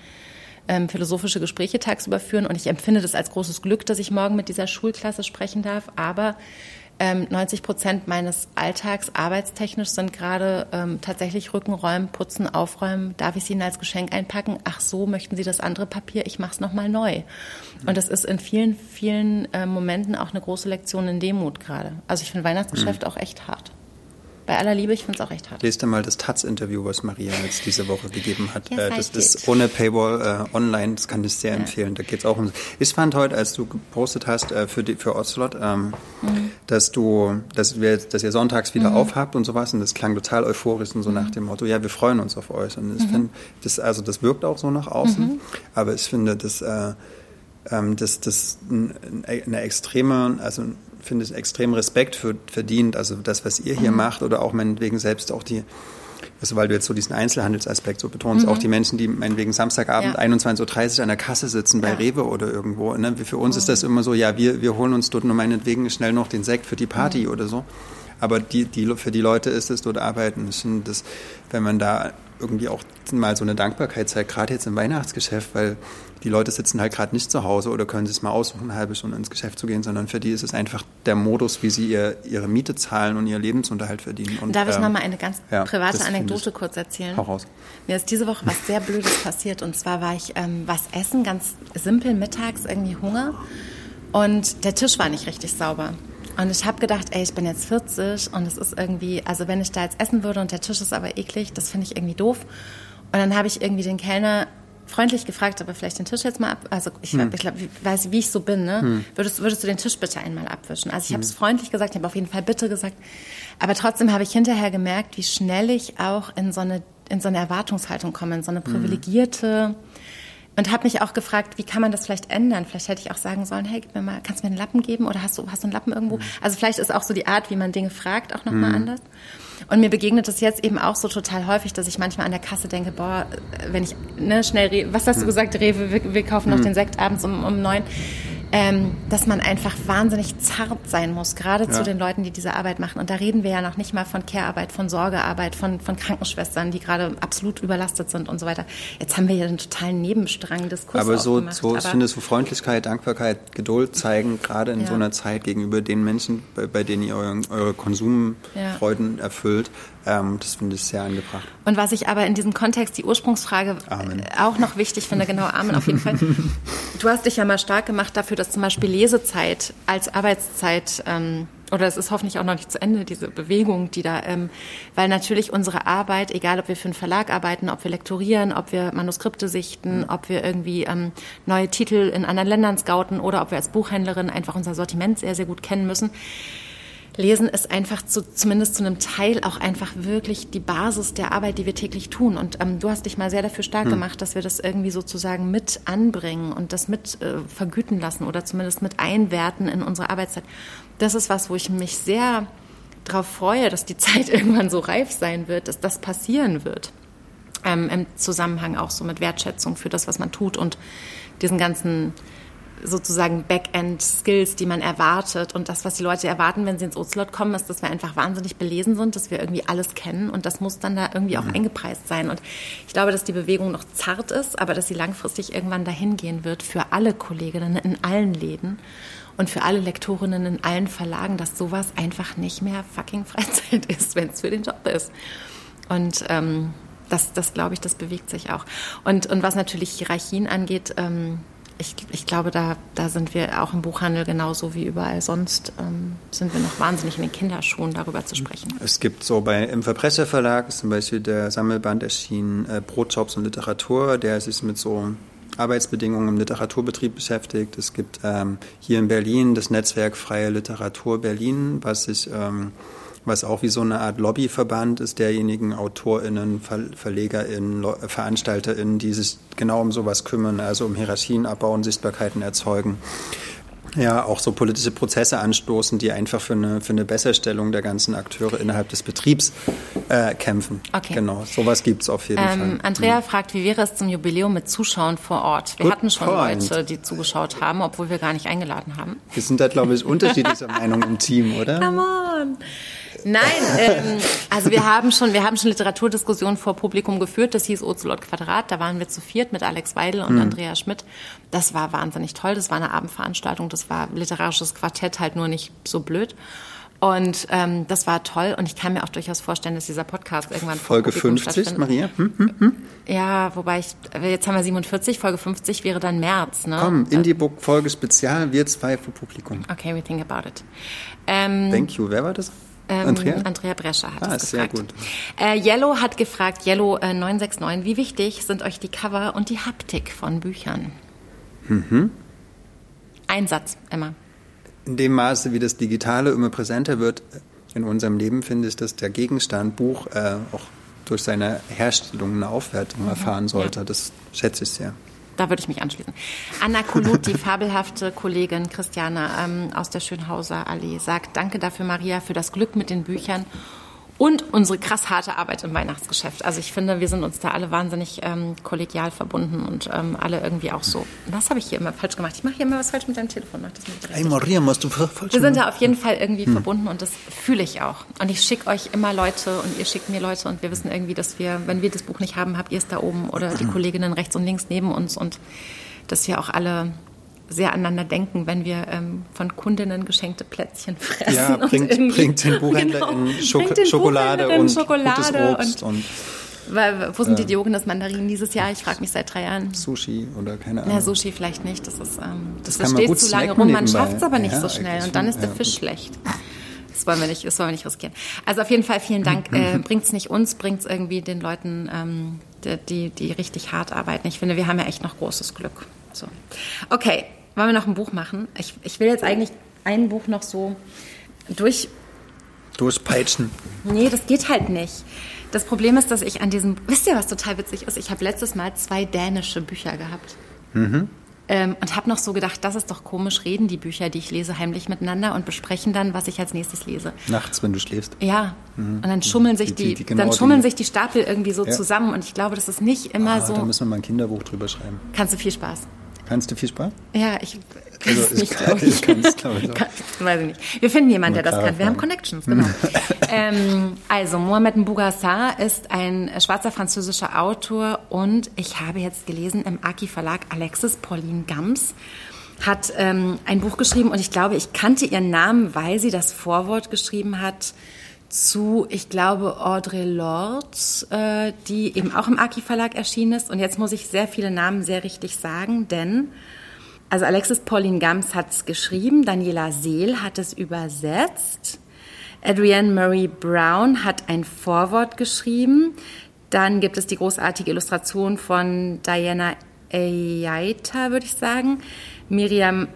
ähm, philosophische Gespräche tagsüber führen. Und ich empfinde das als großes Glück, dass ich morgen mit dieser Schulklasse sprechen darf. Aber ähm, 90 Prozent meines Alltags arbeitstechnisch sind gerade ähm, tatsächlich Rückenräumen, Putzen, Aufräumen. Darf ich sie Ihnen als Geschenk einpacken? Ach so, möchten Sie das andere Papier? Ich mache es nochmal neu. Und das ist in vielen, vielen äh, Momenten auch eine große Lektion in Demut gerade. Also ich finde Weihnachtsgeschäft mhm. auch echt hart bei aller Liebe, ich finde es auch recht hart. Lest dir mal das Taz-Interview, was Maria jetzt diese Woche gegeben hat. Yes, äh, das ist ohne Paywall äh, online, das kann ich sehr ja. empfehlen. Da geht es auch um. Ich fand heute, als du gepostet hast äh, für, die, für Ocelot, ähm, mhm. dass du, dass wir, dass ihr sonntags wieder mhm. aufhabt und sowas, und das klang total euphorisch und so mhm. nach dem Motto, ja, wir freuen uns auf euch. Und ich mhm. finde, das, also das wirkt auch so nach außen, mhm. aber ich finde, dass äh, ähm, das, das eine extreme, also finde ich, extrem Respekt für, verdient. Also das, was ihr hier mhm. macht oder auch meinetwegen selbst auch die, also weil du jetzt so diesen Einzelhandelsaspekt so betonst, mhm. auch die Menschen, die meinetwegen Samstagabend ja. 21.30 Uhr an der Kasse sitzen bei ja. Rewe oder irgendwo. Ne? Für uns mhm. ist das immer so, ja, wir, wir holen uns dort nur meinetwegen schnell noch den Sekt für die Party mhm. oder so. Aber die, die, für die Leute ist es dort arbeiten. Das, wenn man da irgendwie auch mal so eine Dankbarkeit zeigt, gerade jetzt im Weihnachtsgeschäft, weil die Leute sitzen halt gerade nicht zu Hause oder können sich mal aussuchen, eine halbe Stunde ins Geschäft zu gehen, sondern für die ist es einfach der Modus, wie sie ihr, ihre Miete zahlen und ihr Lebensunterhalt verdienen. Und, Darf ich ähm, nochmal eine ganz ja, private Anekdote kurz erzählen? Hau raus. Mir ist diese Woche was sehr Blödes passiert und zwar war ich ähm, was essen, ganz simpel mittags, irgendwie Hunger und der Tisch war nicht richtig sauber. Und ich habe gedacht, ey, ich bin jetzt 40 und es ist irgendwie, also wenn ich da jetzt essen würde und der Tisch ist aber eklig, das finde ich irgendwie doof. Und dann habe ich irgendwie den Kellner freundlich gefragt, aber vielleicht den Tisch jetzt mal ab. Also ich, hm. ich glaube, ich weiß, wie ich so bin. Ne? Hm. Würdest, würdest du den Tisch bitte einmal abwischen? Also ich habe es hm. freundlich gesagt, ich habe auf jeden Fall bitte gesagt. Aber trotzdem habe ich hinterher gemerkt, wie schnell ich auch in so eine in so eine Erwartungshaltung komme, in so eine hm. privilegierte und habe mich auch gefragt, wie kann man das vielleicht ändern? Vielleicht hätte ich auch sagen sollen, hey, gib mir mal, kannst du mir einen Lappen geben oder hast du, hast du einen Lappen irgendwo? Mhm. Also vielleicht ist auch so die Art, wie man Dinge fragt, auch nochmal mhm. anders. Und mir begegnet es jetzt eben auch so total häufig, dass ich manchmal an der Kasse denke, boah, wenn ich ne, schnell, was hast du mhm. gesagt, Rewe, wir, wir kaufen noch mhm. den Sekt abends um, um neun ähm, dass man einfach wahnsinnig zart sein muss, gerade ja. zu den Leuten, die diese Arbeit machen. Und da reden wir ja noch nicht mal von Care-Arbeit, von Sorgearbeit, von, von Krankenschwestern, die gerade absolut überlastet sind und so weiter. Jetzt haben wir hier einen totalen Nebenstrang Diskurs Aber so, so ich finde, so Freundlichkeit, Dankbarkeit, Geduld zeigen, gerade in ja. so einer Zeit gegenüber den Menschen, bei, bei denen ihr eure, eure Konsumfreuden ja. erfüllt, ähm, das finde ich sehr angebracht. Und was ich aber in diesem Kontext, die Ursprungsfrage Amen. auch noch wichtig finde, genau, Amen auf jeden Fall. Du hast dich ja mal stark gemacht dafür, dass zum Beispiel Lesezeit als Arbeitszeit ähm, oder es ist hoffentlich auch noch nicht zu Ende, diese Bewegung, die da, ähm, weil natürlich unsere Arbeit, egal ob wir für einen Verlag arbeiten, ob wir lektorieren, ob wir Manuskripte sichten, ob wir irgendwie ähm, neue Titel in anderen Ländern scouten oder ob wir als Buchhändlerin einfach unser Sortiment sehr, sehr gut kennen müssen, Lesen ist einfach zu, zumindest zu einem Teil auch einfach wirklich die Basis der Arbeit, die wir täglich tun. Und ähm, du hast dich mal sehr dafür stark hm. gemacht, dass wir das irgendwie sozusagen mit anbringen und das mit äh, vergüten lassen oder zumindest mit einwerten in unsere Arbeitszeit. Das ist was, wo ich mich sehr darauf freue, dass die Zeit irgendwann so reif sein wird, dass das passieren wird. Ähm, Im Zusammenhang auch so mit Wertschätzung für das, was man tut und diesen ganzen sozusagen Backend-Skills, die man erwartet. Und das, was die Leute erwarten, wenn sie ins Ocelot kommen, ist, dass wir einfach wahnsinnig belesen sind, dass wir irgendwie alles kennen. Und das muss dann da irgendwie auch mhm. eingepreist sein. Und ich glaube, dass die Bewegung noch zart ist, aber dass sie langfristig irgendwann dahin gehen wird für alle Kolleginnen in allen Läden und für alle Lektorinnen in allen Verlagen, dass sowas einfach nicht mehr fucking Freizeit ist, wenn es für den Job ist. Und ähm, das, das glaube ich, das bewegt sich auch. Und, und was natürlich Hierarchien angeht, ähm, ich, ich glaube, da, da sind wir auch im Buchhandel genauso wie überall sonst, ähm, sind wir noch wahnsinnig in den Kinderschuhen, darüber zu sprechen. Es gibt so bei im Verbrecherverlag ist zum Beispiel der Sammelband erschienen äh, Brotjobs und Literatur, der sich mit so Arbeitsbedingungen im Literaturbetrieb beschäftigt. Es gibt ähm, hier in Berlin das Netzwerk Freie Literatur Berlin, was sich ähm, was auch wie so eine Art Lobbyverband ist derjenigen AutorInnen, VerlegerInnen, VeranstalterInnen, die sich genau um sowas kümmern, also um Hierarchien abbauen, Sichtbarkeiten erzeugen ja auch so politische Prozesse anstoßen, die einfach für eine, für eine Besserstellung der ganzen Akteure innerhalb des Betriebs äh, kämpfen. Okay. Genau, sowas gibt es auf jeden ähm, Fall. Andrea mhm. fragt, wie wäre es zum Jubiläum mit Zuschauern vor Ort? Wir Good hatten schon point. Leute, die zugeschaut haben, obwohl wir gar nicht eingeladen haben. Wir sind da, glaube ich, unterschiedlicher Meinung im Team, oder? Come on! Nein, ähm, also wir haben schon, wir haben schon Literaturdiskussionen vor Publikum geführt. Das hieß Ocelot Quadrat. Da waren wir zu viert mit Alex Weidel und mhm. Andrea Schmidt. Das war wahnsinnig toll. Das war eine Abendveranstaltung. Das war literarisches Quartett, halt nur nicht so blöd. Und ähm, das war toll und ich kann mir auch durchaus vorstellen, dass dieser Podcast irgendwann Folge 50, Maria. Hm, hm, hm. Ja, wobei ich jetzt haben wir 47, Folge 50 wäre dann März, ne? Komm, Indie-Book Folge Spezial, wir zwei für Publikum. Okay, we think about it. Ähm, Thank you. Wer war das? Ähm, Andrea? Andrea Brescher hat ah, es gefragt. Sehr gut. Äh, Yellow hat gefragt, Yellow äh, 969, wie wichtig sind euch die Cover und die Haptik von Büchern? Mhm. Ein Satz, Emma. In dem Maße, wie das Digitale immer präsenter wird in unserem Leben, finde ich, dass der Gegenstand Buch äh, auch durch seine Herstellung eine Aufwertung mhm. erfahren sollte. Ja. Das schätze ich sehr da würde ich mich anschließen. Anna Kulut, die fabelhafte Kollegin Christiane ähm, aus der Schönhauser Allee, sagt Danke dafür, Maria, für das Glück mit den Büchern und unsere krass harte Arbeit im Weihnachtsgeschäft. Also ich finde, wir sind uns da alle wahnsinnig ähm, kollegial verbunden und ähm, alle irgendwie auch so. Was habe ich hier immer falsch gemacht? Ich mache hier immer was falsch mit deinem Telefon. Mach das Ey, Maria, machst du falsch Wir sind da auf jeden Fall irgendwie hm. verbunden und das fühle ich auch. Und ich schicke euch immer Leute und ihr schickt mir Leute und wir wissen irgendwie, dass wir, wenn wir das Buch nicht haben, habt ihr es da oben oder die Kolleginnen rechts und links neben uns und dass wir auch alle sehr aneinander denken, wenn wir ähm, von Kundinnen geschenkte Plätzchen fressen. Ja, bringt, bringt den Buchhändler genau, in Schok Schokolade und Schokolade Obst und, und weil, wo sind die äh, Diogenes Mandarinen dieses Jahr? Ich frage mich seit drei Jahren. Sushi oder keine Ahnung. Ja, Sushi vielleicht nicht. Das, ist, ähm, das, das steht zu lange rum. Man schafft es aber nicht ja, so schnell. Und dann ist der Fisch schlecht. Das wollen wir nicht, das wollen wir nicht riskieren. Also auf jeden Fall vielen Dank. Äh, bringt es nicht uns, bringt es irgendwie den Leuten, ähm, die, die, die richtig hart arbeiten. Ich finde, wir haben ja echt noch großes Glück. So. Okay, wollen wir noch ein Buch machen? Ich, ich will jetzt eigentlich ein Buch noch so durch. durchpeitschen. Nee, das geht halt nicht. Das Problem ist, dass ich an diesem, wisst ihr, was total witzig ist? Ich habe letztes Mal zwei dänische Bücher gehabt. Mhm. Ähm, und habe noch so gedacht, das ist doch komisch, reden die Bücher, die ich lese, heimlich miteinander und besprechen dann, was ich als nächstes lese. Nachts, wenn du schläfst. Ja. Mhm. Und dann schummeln sich die, die, die, genau, dann schummeln sich die Stapel irgendwie so ja. zusammen. Und ich glaube, das ist nicht immer ah, so. Da müssen wir mal ein Kinderbuch drüber schreiben. Kannst du viel Spaß. Kannst du viel Spaß? Ja, ich kann also, es nicht, glaube ich. Kann, glaube ich kann, weiß ich nicht. Wir finden jemanden, der das kann. Wir haben Connections, genau. ähm, also, Mohamed Mbougassar ist ein schwarzer französischer Autor und ich habe jetzt gelesen im Aki Verlag Alexis Pauline Gams hat ähm, ein Buch geschrieben und ich glaube, ich kannte ihren Namen, weil sie das Vorwort geschrieben hat zu, ich glaube, Audre Lorde, äh, die eben auch im Aki Verlag erschienen ist. Und jetzt muss ich sehr viele Namen sehr richtig sagen, denn also Alexis Pauline Gams hat es geschrieben, Daniela Seel hat es übersetzt, Adrienne Murray Brown hat ein Vorwort geschrieben. Dann gibt es die großartige Illustration von Diana Eyaita, würde ich sagen. Miriam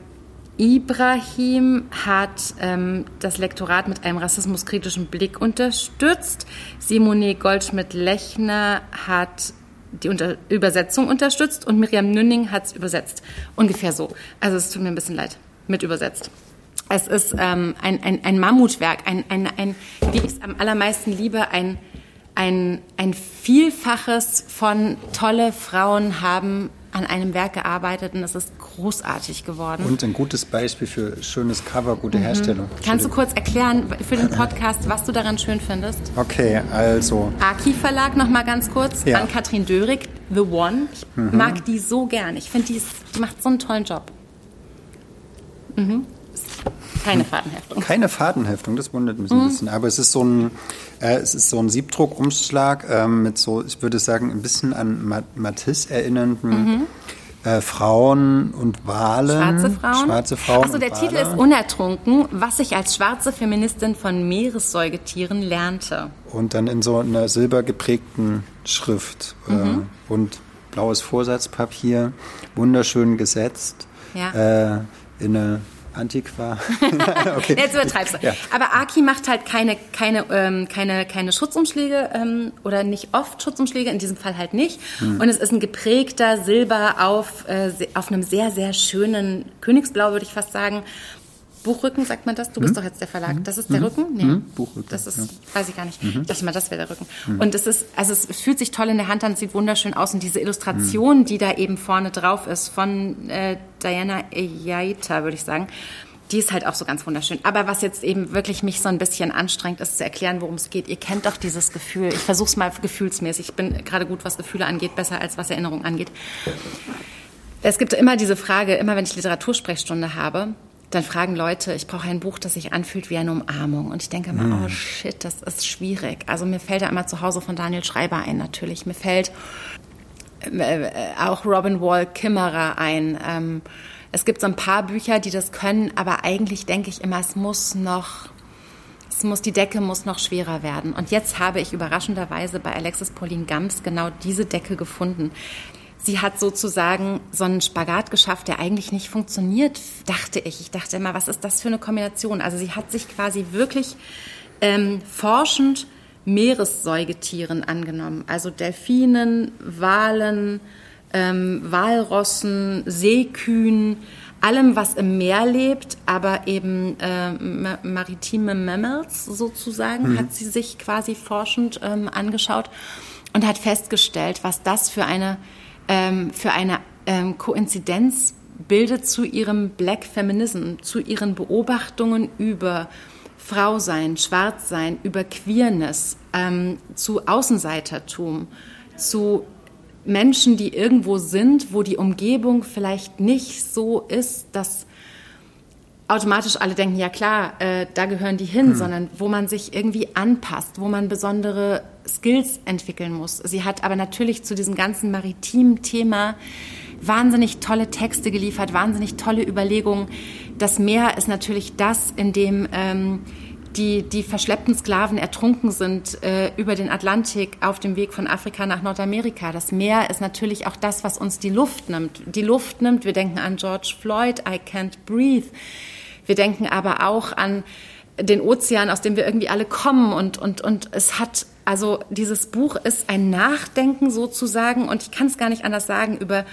Ibrahim hat ähm, das Lektorat mit einem rassismuskritischen Blick unterstützt. Simone Goldschmidt-Lechner hat die Unter Übersetzung unterstützt und Miriam Nünning hat es übersetzt. Ungefähr so. Also es tut mir ein bisschen leid, mit übersetzt. Es ist ähm, ein, ein, ein Mammutwerk, ein, ein, ein, wie ich es am allermeisten liebe, ein, ein, ein Vielfaches von tolle Frauen haben an einem Werk gearbeitet und es ist großartig geworden. Und ein gutes Beispiel für schönes Cover, gute mhm. Herstellung. Kannst du kurz erklären für den Podcast, was du daran schön findest? Okay, also. Aki Verlag noch mal ganz kurz ja. an Katrin Dörig, The One. Ich mhm. mag die so gern. Ich finde, die, die macht so einen tollen Job. Mhm. Keine Fadenheftung. Keine Fadenheftung, das wundert mich mhm. ein bisschen. Aber es ist so ein, äh, es ist so ein Siebdruckumschlag äh, mit so, ich würde sagen, ein bisschen an Matisse erinnernden mhm. äh, Frauen und Wahlen. Schwarze Frauen. Schwarze Frauen. Also der Titel ist Unertrunken, was ich als schwarze Feministin von Meeressäugetieren lernte. Und dann in so einer silbergeprägten Schrift äh, mhm. und blaues Vorsatzpapier, wunderschön gesetzt. Ja. Äh, in eine Antiqua. okay. Jetzt übertreibst du. Ja. Aber Aki macht halt keine, keine, ähm, keine, keine Schutzumschläge ähm, oder nicht oft Schutzumschläge, in diesem Fall halt nicht. Hm. Und es ist ein geprägter Silber auf, äh, auf einem sehr, sehr schönen Königsblau, würde ich fast sagen. Buchrücken, sagt man das? Du bist hm? doch jetzt der Verlag. Hm? Das ist der hm? Rücken? Nee. Hm? Buchrücken. Das ist, weiß ich gar nicht. Mhm. Ich dachte mal, das wäre der Rücken. Mhm. Und es ist, also es fühlt sich toll in der Hand an, sieht wunderschön aus. Und diese Illustration, mhm. die da eben vorne drauf ist, von äh, Diana Eyaita, würde ich sagen, die ist halt auch so ganz wunderschön. Aber was jetzt eben wirklich mich so ein bisschen anstrengt, ist zu erklären, worum es geht. Ihr kennt doch dieses Gefühl. Ich versuche es mal gefühlsmäßig. Ich bin gerade gut, was Gefühle angeht, besser als was Erinnerungen angeht. Es gibt immer diese Frage, immer wenn ich Literatursprechstunde habe, dann fragen Leute, ich brauche ein Buch, das sich anfühlt wie eine Umarmung. Und ich denke immer, mm. oh shit, das ist schwierig. Also mir fällt da immer zu Hause von Daniel Schreiber ein natürlich. Mir fällt äh, auch Robin Wall Kimmerer ein. Ähm, es gibt so ein paar Bücher, die das können, aber eigentlich denke ich immer, es muss noch, es muss, die Decke muss noch schwerer werden. Und jetzt habe ich überraschenderweise bei Alexis Pauline Gams genau diese Decke gefunden. Sie hat sozusagen so einen Spagat geschafft, der eigentlich nicht funktioniert, dachte ich. Ich dachte immer, was ist das für eine Kombination? Also sie hat sich quasi wirklich ähm, forschend Meeressäugetieren angenommen. Also Delfinen, Walen, ähm, Walrossen, Seekühen, allem, was im Meer lebt, aber eben äh, maritime Mammals sozusagen, mhm. hat sie sich quasi forschend ähm, angeschaut und hat festgestellt, was das für eine ähm, für eine ähm, Koinzidenz bildet zu ihrem Black Feminism, zu ihren Beobachtungen über Frau sein, Schwarz sein, über Queerness, ähm, zu Außenseitertum, zu Menschen, die irgendwo sind, wo die Umgebung vielleicht nicht so ist, dass automatisch alle denken, ja klar, äh, da gehören die hin, hm. sondern wo man sich irgendwie anpasst, wo man besondere Skills entwickeln muss. Sie hat aber natürlich zu diesem ganzen maritimen Thema wahnsinnig tolle Texte geliefert, wahnsinnig tolle Überlegungen. Das Meer ist natürlich das, in dem ähm, die, die verschleppten Sklaven ertrunken sind äh, über den Atlantik auf dem Weg von Afrika nach Nordamerika. Das Meer ist natürlich auch das, was uns die Luft nimmt. Die Luft nimmt, wir denken an George Floyd, I can't breathe. Wir denken aber auch an den Ozean, aus dem wir irgendwie alle kommen. Und, und, und es hat, also dieses Buch ist ein Nachdenken sozusagen, und ich kann es gar nicht anders sagen, über,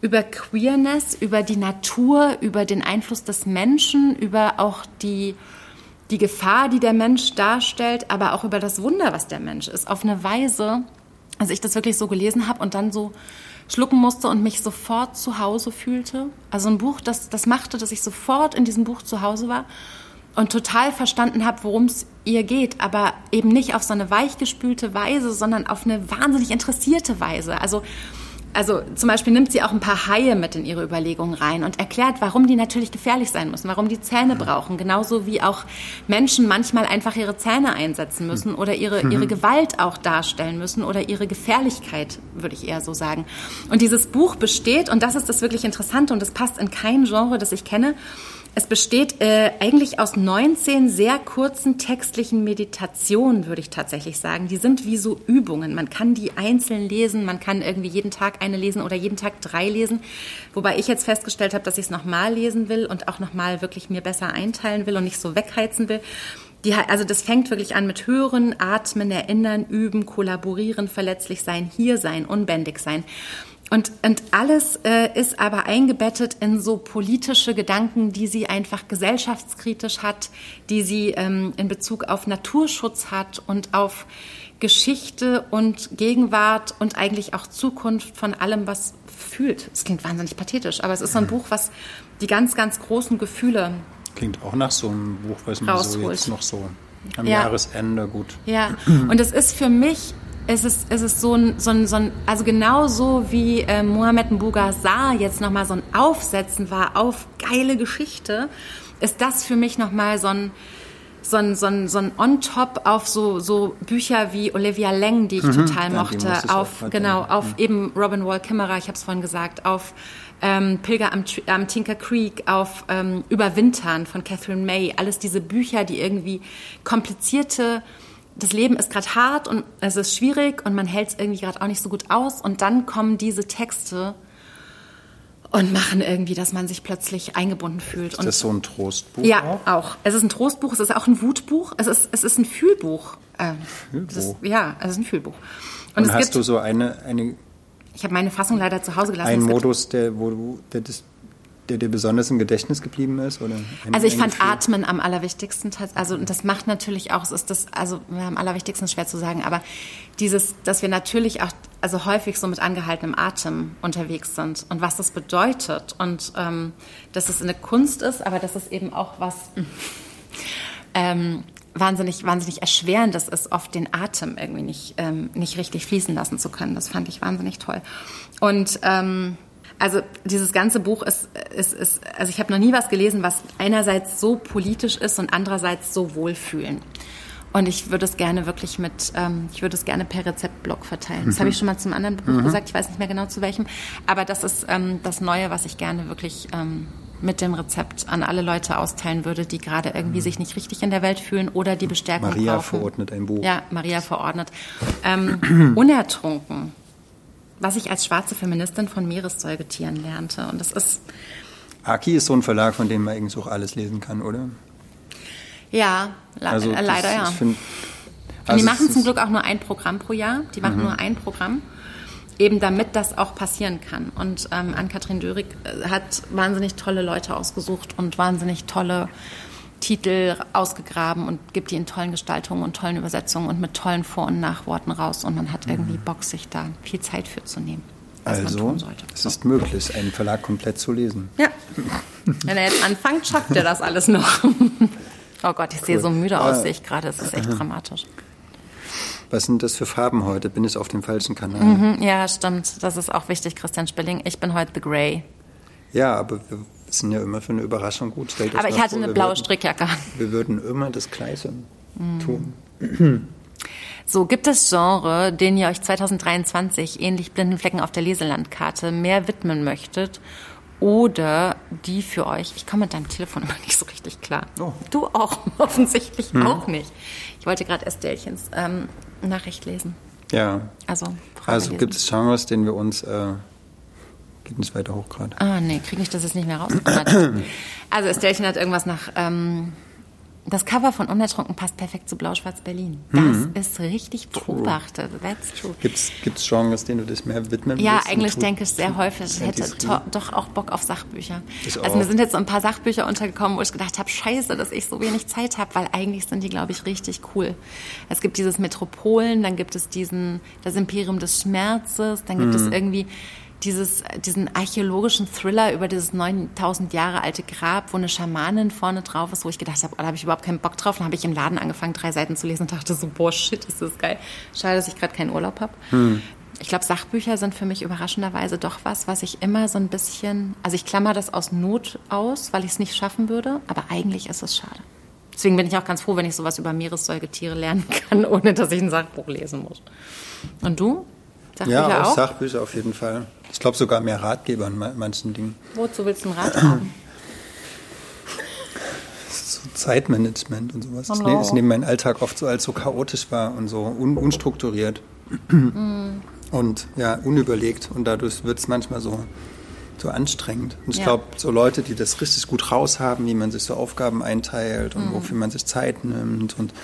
über Queerness, über die Natur, über den Einfluss des Menschen, über auch die, die Gefahr, die der Mensch darstellt, aber auch über das Wunder, was der Mensch ist, auf eine Weise, als ich das wirklich so gelesen habe und dann so schlucken musste und mich sofort zu Hause fühlte. Also ein Buch, das, das machte, dass ich sofort in diesem Buch zu Hause war und total verstanden habe, worum es ihr geht, aber eben nicht auf so eine weichgespülte Weise, sondern auf eine wahnsinnig interessierte Weise. Also also zum Beispiel nimmt sie auch ein paar Haie mit in ihre Überlegungen rein und erklärt, warum die natürlich gefährlich sein müssen, warum die Zähne brauchen, genauso wie auch Menschen manchmal einfach ihre Zähne einsetzen müssen oder ihre, ihre Gewalt auch darstellen müssen oder ihre Gefährlichkeit, würde ich eher so sagen. Und dieses Buch besteht, und das ist das wirklich Interessante und das passt in kein Genre, das ich kenne, es besteht äh, eigentlich aus 19 sehr kurzen textlichen Meditationen, würde ich tatsächlich sagen. Die sind wie so Übungen. Man kann die einzeln lesen, man kann irgendwie jeden Tag eine lesen oder jeden Tag drei lesen. Wobei ich jetzt festgestellt habe, dass ich es nochmal lesen will und auch nochmal wirklich mir besser einteilen will und nicht so wegheizen will. Die, also das fängt wirklich an mit Hören, Atmen, Erinnern, Üben, Kollaborieren, verletzlich sein, hier sein, unbändig sein. Und, und alles äh, ist aber eingebettet in so politische Gedanken, die sie einfach gesellschaftskritisch hat, die sie ähm, in Bezug auf Naturschutz hat und auf Geschichte und Gegenwart und eigentlich auch Zukunft von allem, was fühlt. Es klingt wahnsinnig pathetisch, aber es ist so ein Buch, was die ganz, ganz großen Gefühle Klingt auch nach so einem Buch, was man so jetzt noch so am Ja. Jahresende gut. Ja, und es ist für mich, es ist, es ist so ein, so ein, so ein also genauso wie äh, Mohamed Mbougar jetzt nochmal so ein Aufsetzen war auf geile Geschichte, ist das für mich nochmal so ein, so ein, so ein, so ein On-Top auf so, so Bücher wie Olivia Lang, die ich total ja, die mochte, auf, genau, auf eben Robin Wall Kimmerer, ich habe es vorhin gesagt, auf ähm, Pilger am, am Tinker Creek, auf ähm, Überwintern von Catherine May, alles diese Bücher, die irgendwie komplizierte, das Leben ist gerade hart und es ist schwierig und man hält es irgendwie gerade auch nicht so gut aus und dann kommen diese Texte und machen irgendwie, dass man sich plötzlich eingebunden fühlt. Ist und das so ein Trostbuch ja, auch? auch. Es ist ein Trostbuch, es ist auch ein Wutbuch, es ist, es ist ein Fühlbuch. Ähm, Fühlbuch? Ist, ja, es ist ein Fühlbuch. Und, Und hast du so eine, eine, ich habe meine Fassung leider zu Hause gelassen. gibt- Modus, der, wo du, der, das, der dir besonders im Gedächtnis geblieben ist? Oder Also ich fand Gefühl? Atmen am allerwichtigsten. Also und das macht natürlich auch, es ist das, also am allerwichtigsten schwer zu sagen, aber dieses, dass wir natürlich auch, also häufig so mit angehaltenem Atem unterwegs sind und was das bedeutet und ähm, dass es eine Kunst ist, aber dass es eben auch was ähm, wahnsinnig, wahnsinnig erschwerendes ist, oft den Atem irgendwie nicht, ähm, nicht richtig fließen lassen zu können. Das fand ich wahnsinnig toll. Und ähm, also dieses ganze Buch ist, ist, ist also ich habe noch nie was gelesen, was einerseits so politisch ist und andererseits so wohlfühlen. Und ich würde es gerne wirklich mit, ähm, ich würde es gerne per Rezeptblock verteilen. Das habe ich schon mal zum anderen Buch gesagt, ich weiß nicht mehr genau zu welchem. Aber das ist ähm, das Neue, was ich gerne wirklich ähm, mit dem Rezept an alle Leute austeilen würde, die gerade irgendwie sich nicht richtig in der Welt fühlen oder die Bestärkung Maria brauchen. verordnet ein Buch. Ja, Maria verordnet. Ähm, unertrunken, was ich als schwarze Feministin von Meeressäugetieren lernte. Und das ist, Aki ist so ein Verlag, von dem man eigentlich auch alles lesen kann, oder? ja, Also äh, das- leider ja. Ich find, Und also die es machen zum Glück auch nur ein Programm pro Jahr. Die machen nur ein Programm, eben damit das auch passieren kann. Und ähm, Ann-Kathrin Dörig äh, hat wahnsinnig tolle Leute ausgesucht und wahnsinnig tolle Titel ausgegraben und gibt die in tollen Gestaltungen und tollen Übersetzungen und mit tollen Vor- und Nachworten raus. Und man hat irgendwie Bock, sich da viel Zeit für zu nehmen. Also, es ist möglich, einen Verlag komplett zu lesen. Ja. Wenn er jetzt anfängt, schafft er das alles noch. Oh Gott, ich sehe so müde aus, sehe ich gerade. Es ist echt dramatisch. Was sind das für Farben heute? Bin ich auf dem falschen Kanal? Hm, Ja, stimmt. Das ist auch wichtig, Christian Spilling. Ich bin heute The Grey. Ja, aber wir sind ja immer für eine Überraschung gut. Aber ich hatte vor, eine blaue würden, Strickjacke. Wir würden immer das Gleiche Hm. tun. So, gibt es Genre, denen ihr euch 2023 ähnlich blinden Flecken auf der Leselandkarte mehr widmen möchtet? Oder die für euch, ich komme mit deinem Telefon immer nicht so richtig klar. Oh. Du auch, offensichtlich auch nicht. Ich wollte gerade Estelchens ähm, Nachricht lesen. Ja. Also, Also gibt es Genres, denen wir uns. Äh, geht nicht weiter hoch gerade. Ah, nee, kriege ich das jetzt nicht mehr raus. also Estelchen hat irgendwas nach ähm, das Cover von Unertrunken passt perfekt zu Blau-Schwarz Berlin. Das mhm. ist richtig beobachtet. That's true. Gibt es Genres, denen du dich mehr widmen Ja, willst? eigentlich denke ich sehr häufig. Ich hätte doch auch Bock auf Sachbücher. Ich also auch. mir sind jetzt so ein paar Sachbücher untergekommen, wo ich gedacht habe, scheiße, dass ich so wenig Zeit habe, weil eigentlich sind die, glaube ich, richtig cool. Es gibt dieses Metropolen, dann gibt es diesen, das Imperium des Schmerzes, dann gibt mhm. es irgendwie dieses, diesen archäologischen Thriller über dieses 9000 Jahre alte Grab, wo eine Schamanin vorne drauf ist, wo ich gedacht habe, oh, da habe ich überhaupt keinen Bock drauf. Dann habe ich im Laden angefangen, drei Seiten zu lesen und dachte so, boah, shit, ist das geil. Schade, dass ich gerade keinen Urlaub habe. Hm. Ich glaube, Sachbücher sind für mich überraschenderweise doch was, was ich immer so ein bisschen, also ich klammer das aus Not aus, weil ich es nicht schaffen würde, aber eigentlich ist es schade. Deswegen bin ich auch ganz froh, wenn ich sowas über Meeressäugetiere lernen kann, ohne dass ich ein Sachbuch lesen muss. Und du? Sachbücher ja, auch, auch? Sachbücher auf jeden Fall. Ich glaube sogar mehr Ratgeber in manchen Dingen. Wozu willst du einen Rat haben? So Zeitmanagement und sowas. No. Ich nehme meinen Alltag oft so als so chaotisch war und so un unstrukturiert. Mm. Und ja, unüberlegt. Und dadurch wird es manchmal so so anstrengend. Und ich ja. glaube, so Leute, die das richtig gut raushaben, wie man sich so Aufgaben einteilt und mhm. wofür man sich Zeit nimmt und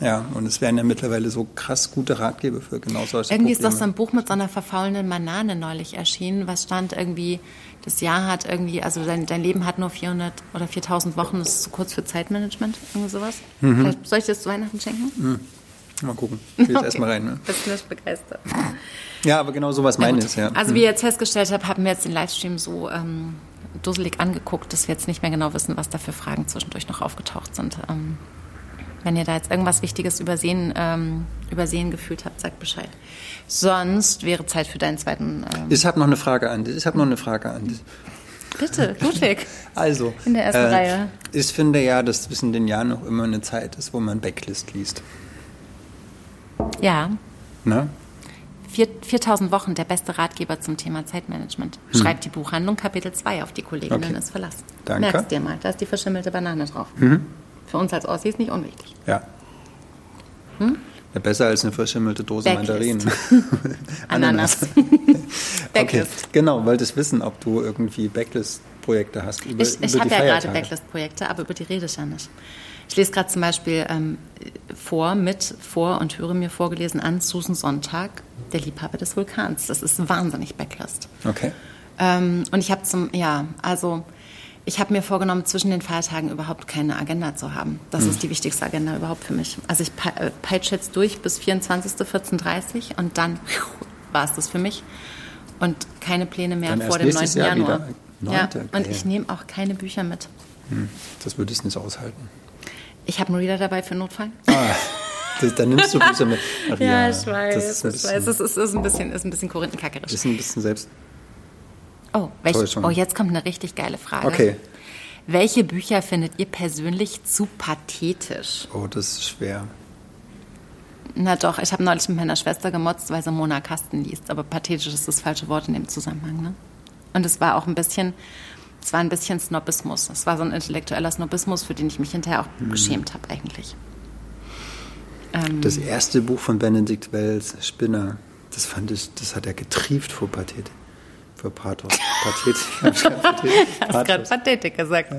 ja, und es werden ja mittlerweile so krass gute Ratgeber für genau solche Irgendwie Probleme. ist doch so ein Buch mit so einer verfaulenden Banane neulich erschienen, was stand irgendwie, das Jahr hat irgendwie, also dein, dein Leben hat nur 400 oder 4000 Wochen, das ist zu kurz für Zeitmanagement, irgendwie sowas. Mhm. soll ich das zu Weihnachten schenken? Mhm. Mal gucken. Ich will okay. erstmal rein. Ne? Bist nicht begeistert. Ja, aber genau sowas meine ich, ja. Also wie ihr jetzt festgestellt habt, haben wir jetzt den Livestream so ähm, dusselig angeguckt, dass wir jetzt nicht mehr genau wissen, was da für Fragen zwischendurch noch aufgetaucht sind. Ähm, wenn ihr da jetzt irgendwas Wichtiges übersehen, ähm, übersehen gefühlt habt, sagt Bescheid. Sonst wäre Zeit für deinen zweiten. Ähm ich habe noch eine Frage an dich. Ich habe noch eine Frage an dich. Bitte, Ludwig. Also, in der ersten äh, Reihe. Ich finde ja, dass zwischen den Jahren noch immer eine Zeit ist, wo man Backlist liest. Ja. Na? 4000 Wochen, der beste Ratgeber zum Thema Zeitmanagement. Hm. Schreibt die Buchhandlung Kapitel 2 auf, die Kolleginnen okay. ist verlassen. Danke. Merkst dir mal, da ist die verschimmelte Banane drauf. Mhm. Für uns als Ossis nicht unwichtig. Ja. Hm? ja besser als eine verschimmelte Dose Backlist. Mandarinen. Ananas. okay, genau, wolltest wissen, ob du irgendwie Backlist-Projekte hast. Über, ich ich habe ja gerade Backlist-Projekte, aber über die rede ich ja nicht. Ich lese gerade zum Beispiel ähm, vor, mit, vor und höre mir vorgelesen an Susan Sonntag, der Liebhaber des Vulkans. Das ist wahnsinnig Backlist. Okay. Ähm, und ich habe zum, ja, also ich habe mir vorgenommen, zwischen den Feiertagen überhaupt keine Agenda zu haben. Das hm. ist die wichtigste Agenda überhaupt für mich. Also ich äh, peitsche jetzt durch bis 24. 14.30 und dann war es das für mich. Und keine Pläne mehr dann vor dem 9. Jahr Januar. 9. Ja, und ich nehme auch keine Bücher mit. Hm. Das würde ich nicht aushalten. Ich habe einen Reader dabei für Notfall. Ah, das, dann nimmst du Bücher mit. Ach, ja, ja, ich weiß. Das ist, ich weiß. Es ist, ist, ein bisschen, ist ein bisschen korinthenkackerisch. Ist ein bisschen selbst. Oh, welch, oh, jetzt kommt eine richtig geile Frage. Okay. Welche Bücher findet ihr persönlich zu pathetisch? Oh, das ist schwer. Na doch, ich habe neulich mit meiner Schwester gemotzt, weil sie Mona Kasten liest. Aber pathetisch ist das falsche Wort in dem Zusammenhang. Ne? Und es war auch ein bisschen, es war ein bisschen Snobismus. Es war so ein intellektueller Snobismus, für den ich mich hinterher auch mhm. geschämt habe eigentlich. Ähm, das erste Buch von Benedikt Wells, Spinner, das fand ich, das hat er getrieft vor Pathetik. Vor Pathos. Pathetik. du hast gerade Pathetik gesagt.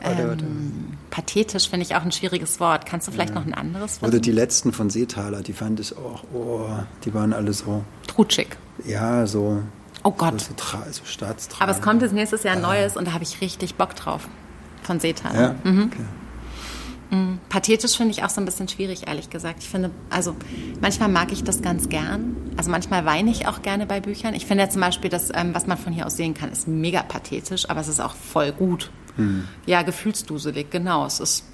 Ähm, pathetisch finde ich auch ein schwieriges Wort. Kannst du vielleicht ja. noch ein anderes Wort? Oder die letzten von Seetaler, die fand ich auch, oh, die waren alle so. Trutschig. Ja, so Oh Gott. So, so Staatstragend. Aber es kommt jetzt nächstes Jahr ein neues und da habe ich richtig Bock drauf. Von Seetal. Ja? Mhm. Okay. Mhm. Pathetisch finde ich auch so ein bisschen schwierig, ehrlich gesagt. Ich finde, also manchmal mag ich das ganz gern. Also manchmal weine ich auch gerne bei Büchern. Ich finde ja zum Beispiel, das, ähm, was man von hier aus sehen kann, ist mega pathetisch, aber es ist auch voll gut. Mhm. Ja, gefühlsduselig, genau. Es ist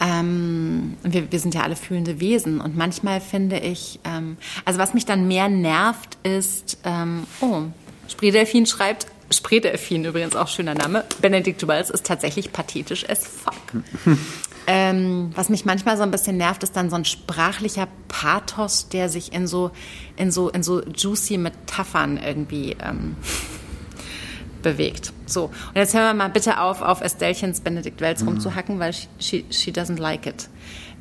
ähm, wir, wir, sind ja alle fühlende Wesen und manchmal finde ich, ähm, also was mich dann mehr nervt, ist, ähm, oh, Spreedelfin schreibt, Spreedelfin übrigens auch schöner Name, Benedikt Wells ist tatsächlich pathetisch as fuck. ähm, was mich manchmal so ein bisschen nervt, ist dann so ein sprachlicher Pathos, der sich in so, in so, in so juicy Metaphern irgendwie ähm, bewegt. So, und jetzt hören wir mal bitte auf, auf Estellchens Benedikt Wells mhm. rumzuhacken, weil she, she doesn't like it.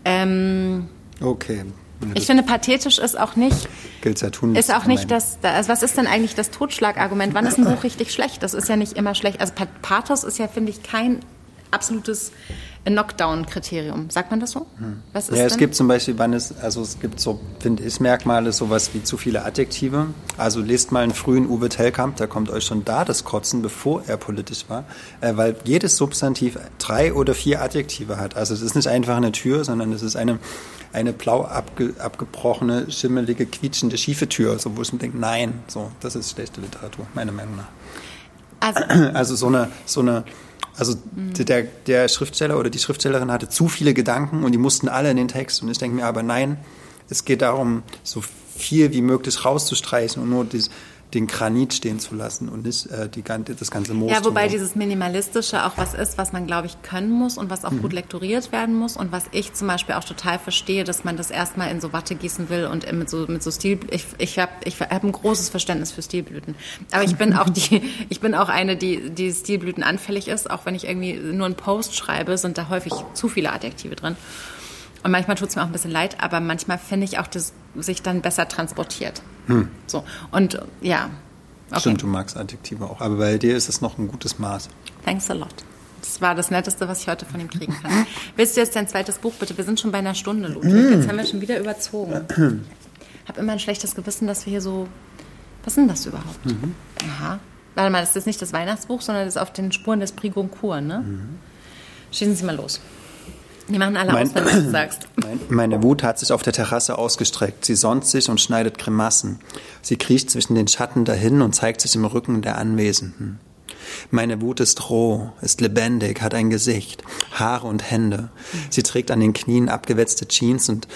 Ähm, okay. Ich finde, pathetisch ist auch nicht. Gilt ja tun. Ist auch nicht das. Also was ist denn eigentlich das Totschlagargument? Wann ist ein Buch richtig schlecht? Das ist ja nicht immer schlecht. Also Pathos ist ja, finde ich, kein absolutes Knockdown-Kriterium. Sagt man das so? Hm. Was ist ja, es denn? gibt zum Beispiel, wann es, also es gibt so, finde ich, Merkmale, sowas wie zu viele Adjektive. Also lest mal einen frühen Uwe Tellkamp, da kommt euch schon da das Kotzen, bevor er politisch war, äh, weil jedes Substantiv drei oder vier Adjektive hat. Also es ist nicht einfach eine Tür, sondern es ist eine, eine blau abge, abgebrochene, schimmelige, quietschende, schiefe Tür, so wo ich mir denke, nein, so, das ist schlechte Literatur, meiner Meinung nach. Also, also so eine, so eine also mhm. der, der Schriftsteller oder die Schriftstellerin hatte zu viele Gedanken und die mussten alle in den Text. Und ich denke mir aber, nein, es geht darum, so viel wie möglich rauszustreichen und nur dieses, den Granit stehen zu lassen und nicht äh, die, das ganze Moos. Ja, wobei dieses Minimalistische auch was ist, was man, glaube ich, können muss und was auch mhm. gut lektoriert werden muss und was ich zum Beispiel auch total verstehe, dass man das erstmal in so Watte gießen will und mit so, mit so Stil. Ich, ich habe ich hab ein großes Verständnis für Stilblüten. Aber ich bin auch die, ich bin auch eine, die, die Stilblüten anfällig ist. Auch wenn ich irgendwie nur einen Post schreibe, sind da häufig zu viele Adjektive drin. Und manchmal tut es mir auch ein bisschen leid, aber manchmal finde ich auch, dass sich dann besser transportiert. Hm. So. Und ja. Okay. Stimmt, du magst Adjektive auch. Aber bei dir ist es noch ein gutes Maß. Thanks a lot. Das war das Netteste, was ich heute von ihm kriegen kann. Willst du jetzt dein zweites Buch bitte? Wir sind schon bei einer Stunde, Ludwig. Hm. Jetzt haben wir schon wieder überzogen. Ich habe immer ein schlechtes Gewissen, dass wir hier so. Was ist denn das überhaupt? Mhm. Aha. Warte mal, das ist nicht das Weihnachtsbuch, sondern das ist auf den Spuren des Prix Goncourt, ne? Mhm. Schießen Sie mal los. Die machen alle mein, aus, wenn du das sagst. Meine Wut hat sich auf der Terrasse ausgestreckt. Sie sonnt sich und schneidet Grimassen. Sie kriecht zwischen den Schatten dahin und zeigt sich im Rücken der Anwesenden. Meine Wut ist roh, ist lebendig, hat ein Gesicht, Haare und Hände. Sie trägt an den Knien abgewetzte Jeans und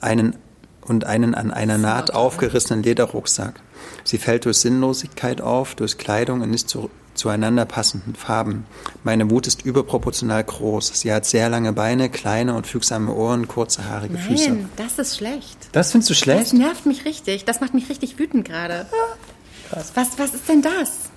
einen, und einen an einer Naht aufgerissenen Lederrucksack. Sie fällt durch Sinnlosigkeit auf, durch Kleidung und nicht zu, zueinander passenden Farben. Meine Wut ist überproportional groß. Sie hat sehr lange Beine, kleine und fügsame Ohren, kurze, haarige Nein, Füße. Nein, das ist schlecht. Das findest du schlecht? Das nervt mich richtig. Das macht mich richtig wütend gerade. Krass. Was, was ist denn das?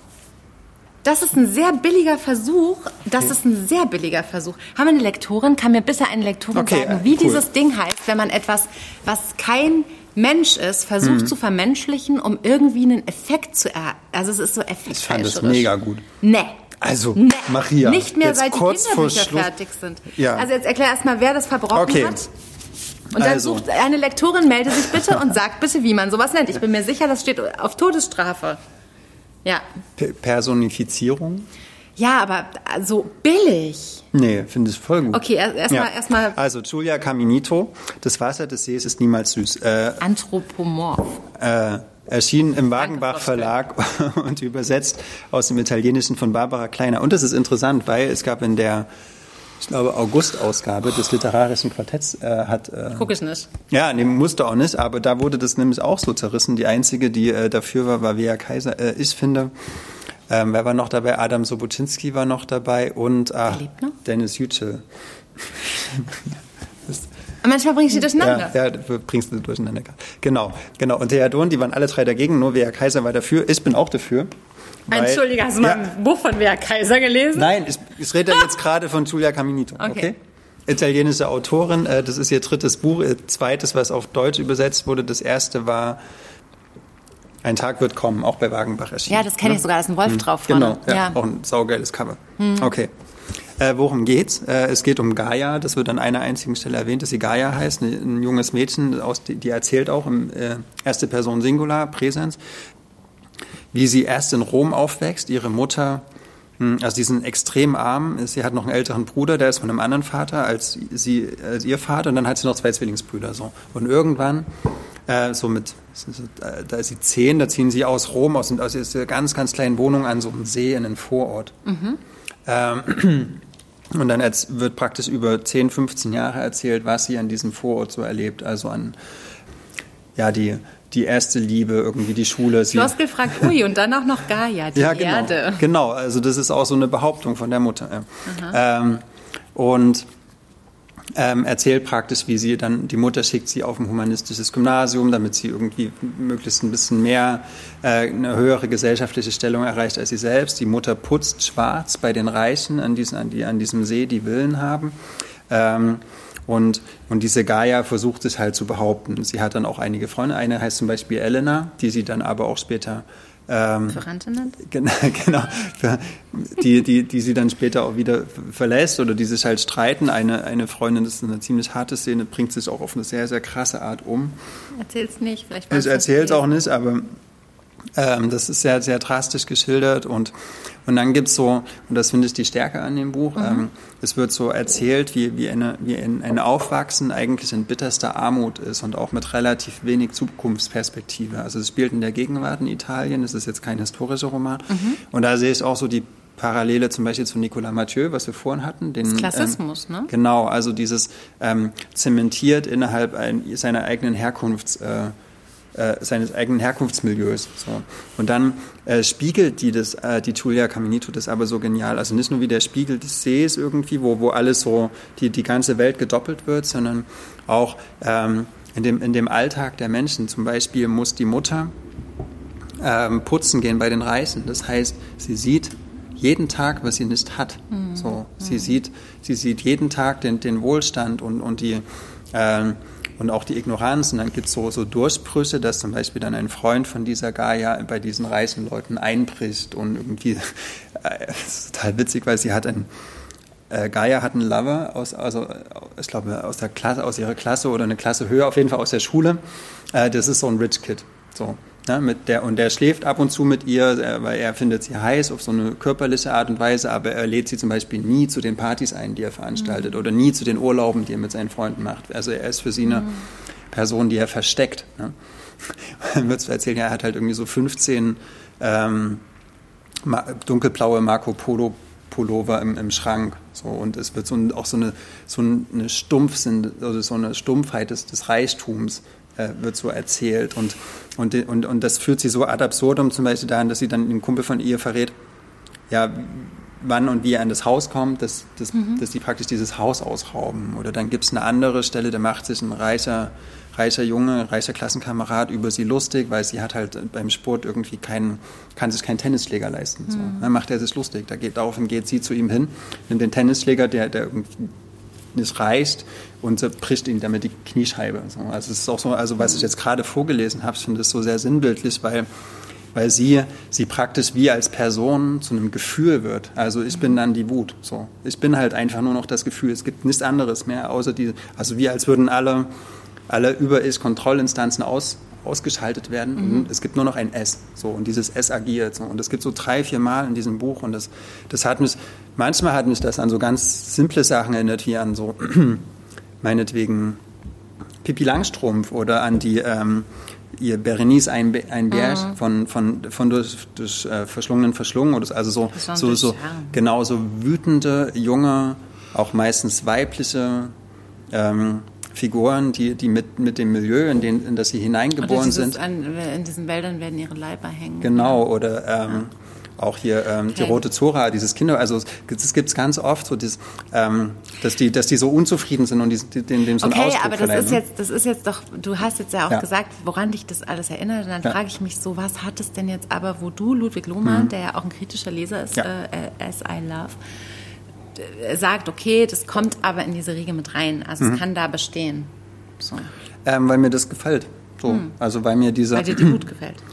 Das ist ein sehr billiger Versuch. Das okay. ist ein sehr billiger Versuch. Haben wir eine Lektorin? Kann mir bitte eine Lektorin okay, sagen, wie cool. dieses Ding heißt, wenn man etwas, was kein Mensch ist, versucht mhm. zu vermenschlichen, um irgendwie einen Effekt zu er. Also es ist so effektfälscherisch. Ich fand das mega gut. Nee. Also, nee. Maria, nicht mehr, seit die Kinderbücher fertig sind. Ja. Also jetzt erklär erstmal, wer das verbrochen okay. hat. Und dann also. sucht eine Lektorin, melde sich bitte und sagt bitte, wie man sowas nennt. Ich bin mir sicher, das steht auf Todesstrafe. Ja. P Personifizierung? Ja, aber so billig. Nee, finde ich voll gut. Okay, erstmal. Ja. Erst mal also Giulia Caminito, das Wasser des Sees ist niemals süß. Äh, Anthropomorph. Äh, erschien im Wagenbach Verlag und übersetzt aus dem Italienischen von Barbara Kleiner. Und das ist interessant, weil es gab in der ich glaube, August-Ausgabe des literarischen Quartetts äh, hat. Äh, Guck ich nicht. Ja, nee, musste auch nicht, aber da wurde das nämlich auch so zerrissen. Die einzige, die äh, dafür war, war Vea Kaiser. Äh, ich finde, ähm, wer war noch dabei? Adam Sobotinski war noch dabei und ach, Dennis Yücel. Manchmal bringst du durcheinander. Ja, ja bringst du durcheinander. Genau, genau. Und der Don, die waren alle drei dagegen, nur Wea Kaiser war dafür. Ich bin auch dafür. Weil, Entschuldige, hast du ja, mal ein Buch von Wea Kaiser gelesen? Nein, ich, ich rede jetzt gerade von Giulia Caminito. Okay. okay? Italienische Autorin, äh, das ist ihr drittes Buch, ihr zweites, was auf Deutsch übersetzt wurde. Das erste war ein Tag wird kommen, auch bei Wagenbach erschienen. Ja, das kenne ich sogar, da ist ein Wolf hm. drauf vorne. Genau, ja, ja. auch ein saugeiles Cover. Hm. Okay. Äh, worum geht's? Äh, es geht um Gaia, das wird an einer einzigen Stelle erwähnt, dass sie Gaia heißt, ein, ein junges Mädchen, aus, die, die erzählt auch im äh, erste Person Singular, Präsens, wie sie erst in Rom aufwächst, ihre Mutter hm, also die sind extrem arm. Sie hat noch einen älteren Bruder, der ist von einem anderen Vater als sie, als ihr Vater, und dann hat sie noch zwei Zwillingsbrüder so. Und irgendwann äh, so mit, äh, da ist sie zehn, da ziehen sie aus Rom, aus, aus dieser ganz, ganz kleinen Wohnung an so einem See in einem Vorort. Mhm. Ähm, und dann wird praktisch über 10, 15 Jahre erzählt, was sie an diesem Vorort so erlebt. Also an, ja, die, die erste Liebe, irgendwie die Schule. Floskel fragt Ui und dann auch noch Gaia, die ja, genau, Erde. Genau, also das ist auch so eine Behauptung von der Mutter. Ähm, und ähm, erzählt praktisch, wie sie dann, die Mutter schickt sie auf ein humanistisches Gymnasium, damit sie irgendwie möglichst ein bisschen mehr äh, eine höhere gesellschaftliche Stellung erreicht als sie selbst. Die Mutter putzt schwarz bei den Reichen an, diesen, an, die, an diesem See, die Villen haben. Ähm, und, und diese Gaia versucht es halt zu behaupten. Sie hat dann auch einige Freunde. Eine heißt zum Beispiel Elena, die sie dann aber auch später ähm, Lieferantinnen? Genau, genau. Die, die, die sie dann später auch wieder verlässt oder die sich halt streiten. Eine, eine Freundin, das ist eine ziemlich harte Szene, bringt sich auch auf eine sehr, sehr krasse Art um. Erzähl's nicht, vielleicht. Ich erzähl's auch nicht, aber ähm, das ist sehr, sehr drastisch geschildert und, und dann gibt's so, und das finde ich die Stärke an dem Buch, mhm. ähm, es wird so erzählt, wie, wie, eine, wie ein, ein Aufwachsen eigentlich in bitterster Armut ist und auch mit relativ wenig Zukunftsperspektive. Also es spielt in der Gegenwart in Italien, es ist jetzt kein historischer Roman. Mhm. Und da sehe ich auch so die Parallele zum Beispiel zu Nicolas Mathieu, was wir vorhin hatten. Den, das Klassismus, ähm, ne? Genau, also dieses ähm, zementiert innerhalb ein, seiner eigenen Herkunfts... Äh, äh, seines eigenen Herkunftsmilieus. So. Und dann äh, spiegelt die das, äh, die Giulia Caminito das aber so genial. Also nicht nur wie der Spiegel des Sees irgendwie, wo, wo alles so, die, die ganze Welt gedoppelt wird, sondern auch ähm, in, dem, in dem Alltag der Menschen. Zum Beispiel muss die Mutter ähm, putzen gehen bei den Reisen. Das heißt, sie sieht jeden Tag, was sie nicht hat. Mhm. So, sie, mhm. sieht, sie sieht jeden Tag den, den Wohlstand und, und die, ähm, und auch die Ignoranz. Und dann gibt es so, so Durchbrüche, dass zum Beispiel dann ein Freund von dieser Gaia bei diesen reichen Leuten einbricht und irgendwie, ist total witzig, weil sie hat ein, äh, Gaia hat einen Lover aus, also ich glaube aus der Klasse, aus ihrer Klasse oder eine Klasse höher, auf jeden Fall aus der Schule. Äh, das ist so ein Rich Kid. So. Ne, mit der, und der schläft ab und zu mit ihr, äh, weil er findet sie heiß auf so eine körperliche Art und Weise, aber er lädt sie zum Beispiel nie zu den Partys ein, die er veranstaltet, mhm. oder nie zu den Urlauben, die er mit seinen Freunden macht. Also er ist für sie eine mhm. Person, die er versteckt. Ne? Dann wird erzählen, ja, er hat halt irgendwie so 15 ähm, dunkelblaue Marco Polo Pullover im, im Schrank. So, und es wird so ein, auch so eine, so eine Stumpfsinn, also so eine Stumpfheit des, des Reichtums äh, wird so erzählt. Und, und, und, und das führt sie so ad absurdum zum Beispiel daran, dass sie dann den Kumpel von ihr verrät, ja, wann und wie er in das Haus kommt, dass, dass, mhm. dass die praktisch dieses Haus ausrauben. Oder dann gibt es eine andere Stelle, da macht sich ein reicher, reicher Junge, reicher Klassenkamerad über sie lustig, weil sie hat halt beim Sport irgendwie keinen, kann sich keinen Tennisschläger leisten. Mhm. So. Dann macht er sich lustig. Da geht, daraufhin geht sie zu ihm hin, nimmt den Tennisschläger, der, der irgendwie es reicht und zerbricht ihm damit die Kniescheibe. Also es ist auch so, also was ich jetzt gerade vorgelesen habe, ich finde das so sehr sinnbildlich, weil weil sie, sie praktisch wie als Person zu einem Gefühl wird. Also ich bin dann die Wut. So. Ich bin halt einfach nur noch das Gefühl. Es gibt nichts anderes mehr, außer die, also wie als würden alle, alle Über-Ich-Kontrollinstanzen aus, ausgeschaltet werden. Mhm. Und es gibt nur noch ein S. So, und dieses S agiert. So. Und es gibt so drei, vier Mal in diesem Buch. Und das, das hat mich, manchmal hat mich das an so ganz simple Sachen erinnert, wie an so, meinetwegen, Pippi Langstrumpf oder an die, ähm, ihr Berenice Einberg mhm. von, von, von durch, durch äh, verschlungenen verschlungen. Oder also so, so, so, genau, so wütende, junge, auch meistens weibliche ähm, Figuren, die, die mit, mit dem Milieu, in, den, in das sie hineingeboren sind. An, in diesen Wäldern werden ihre Leiber hängen. Genau, oder ähm, ja. auch hier ähm, okay. die Rote Zora, dieses Kinder, also das gibt es ganz oft, so dieses, ähm, dass, die, dass die so unzufrieden sind und die, dem, dem so okay, einen Ausdruck aber das ist, ne? jetzt, das ist jetzt doch, du hast jetzt ja auch ja. gesagt, woran dich das alles erinnert. Und dann ja. frage ich mich so, was hat es denn jetzt aber, wo du, Ludwig Lohmann, mhm. der ja auch ein kritischer Leser ist, äh, As I Love, sagt, okay, das kommt aber in diese Riege mit rein. Also mhm. es kann da bestehen. So. Ähm, weil mir das gefällt. So. Mhm. Also weil mir diese. Weil dir die gut gefällt.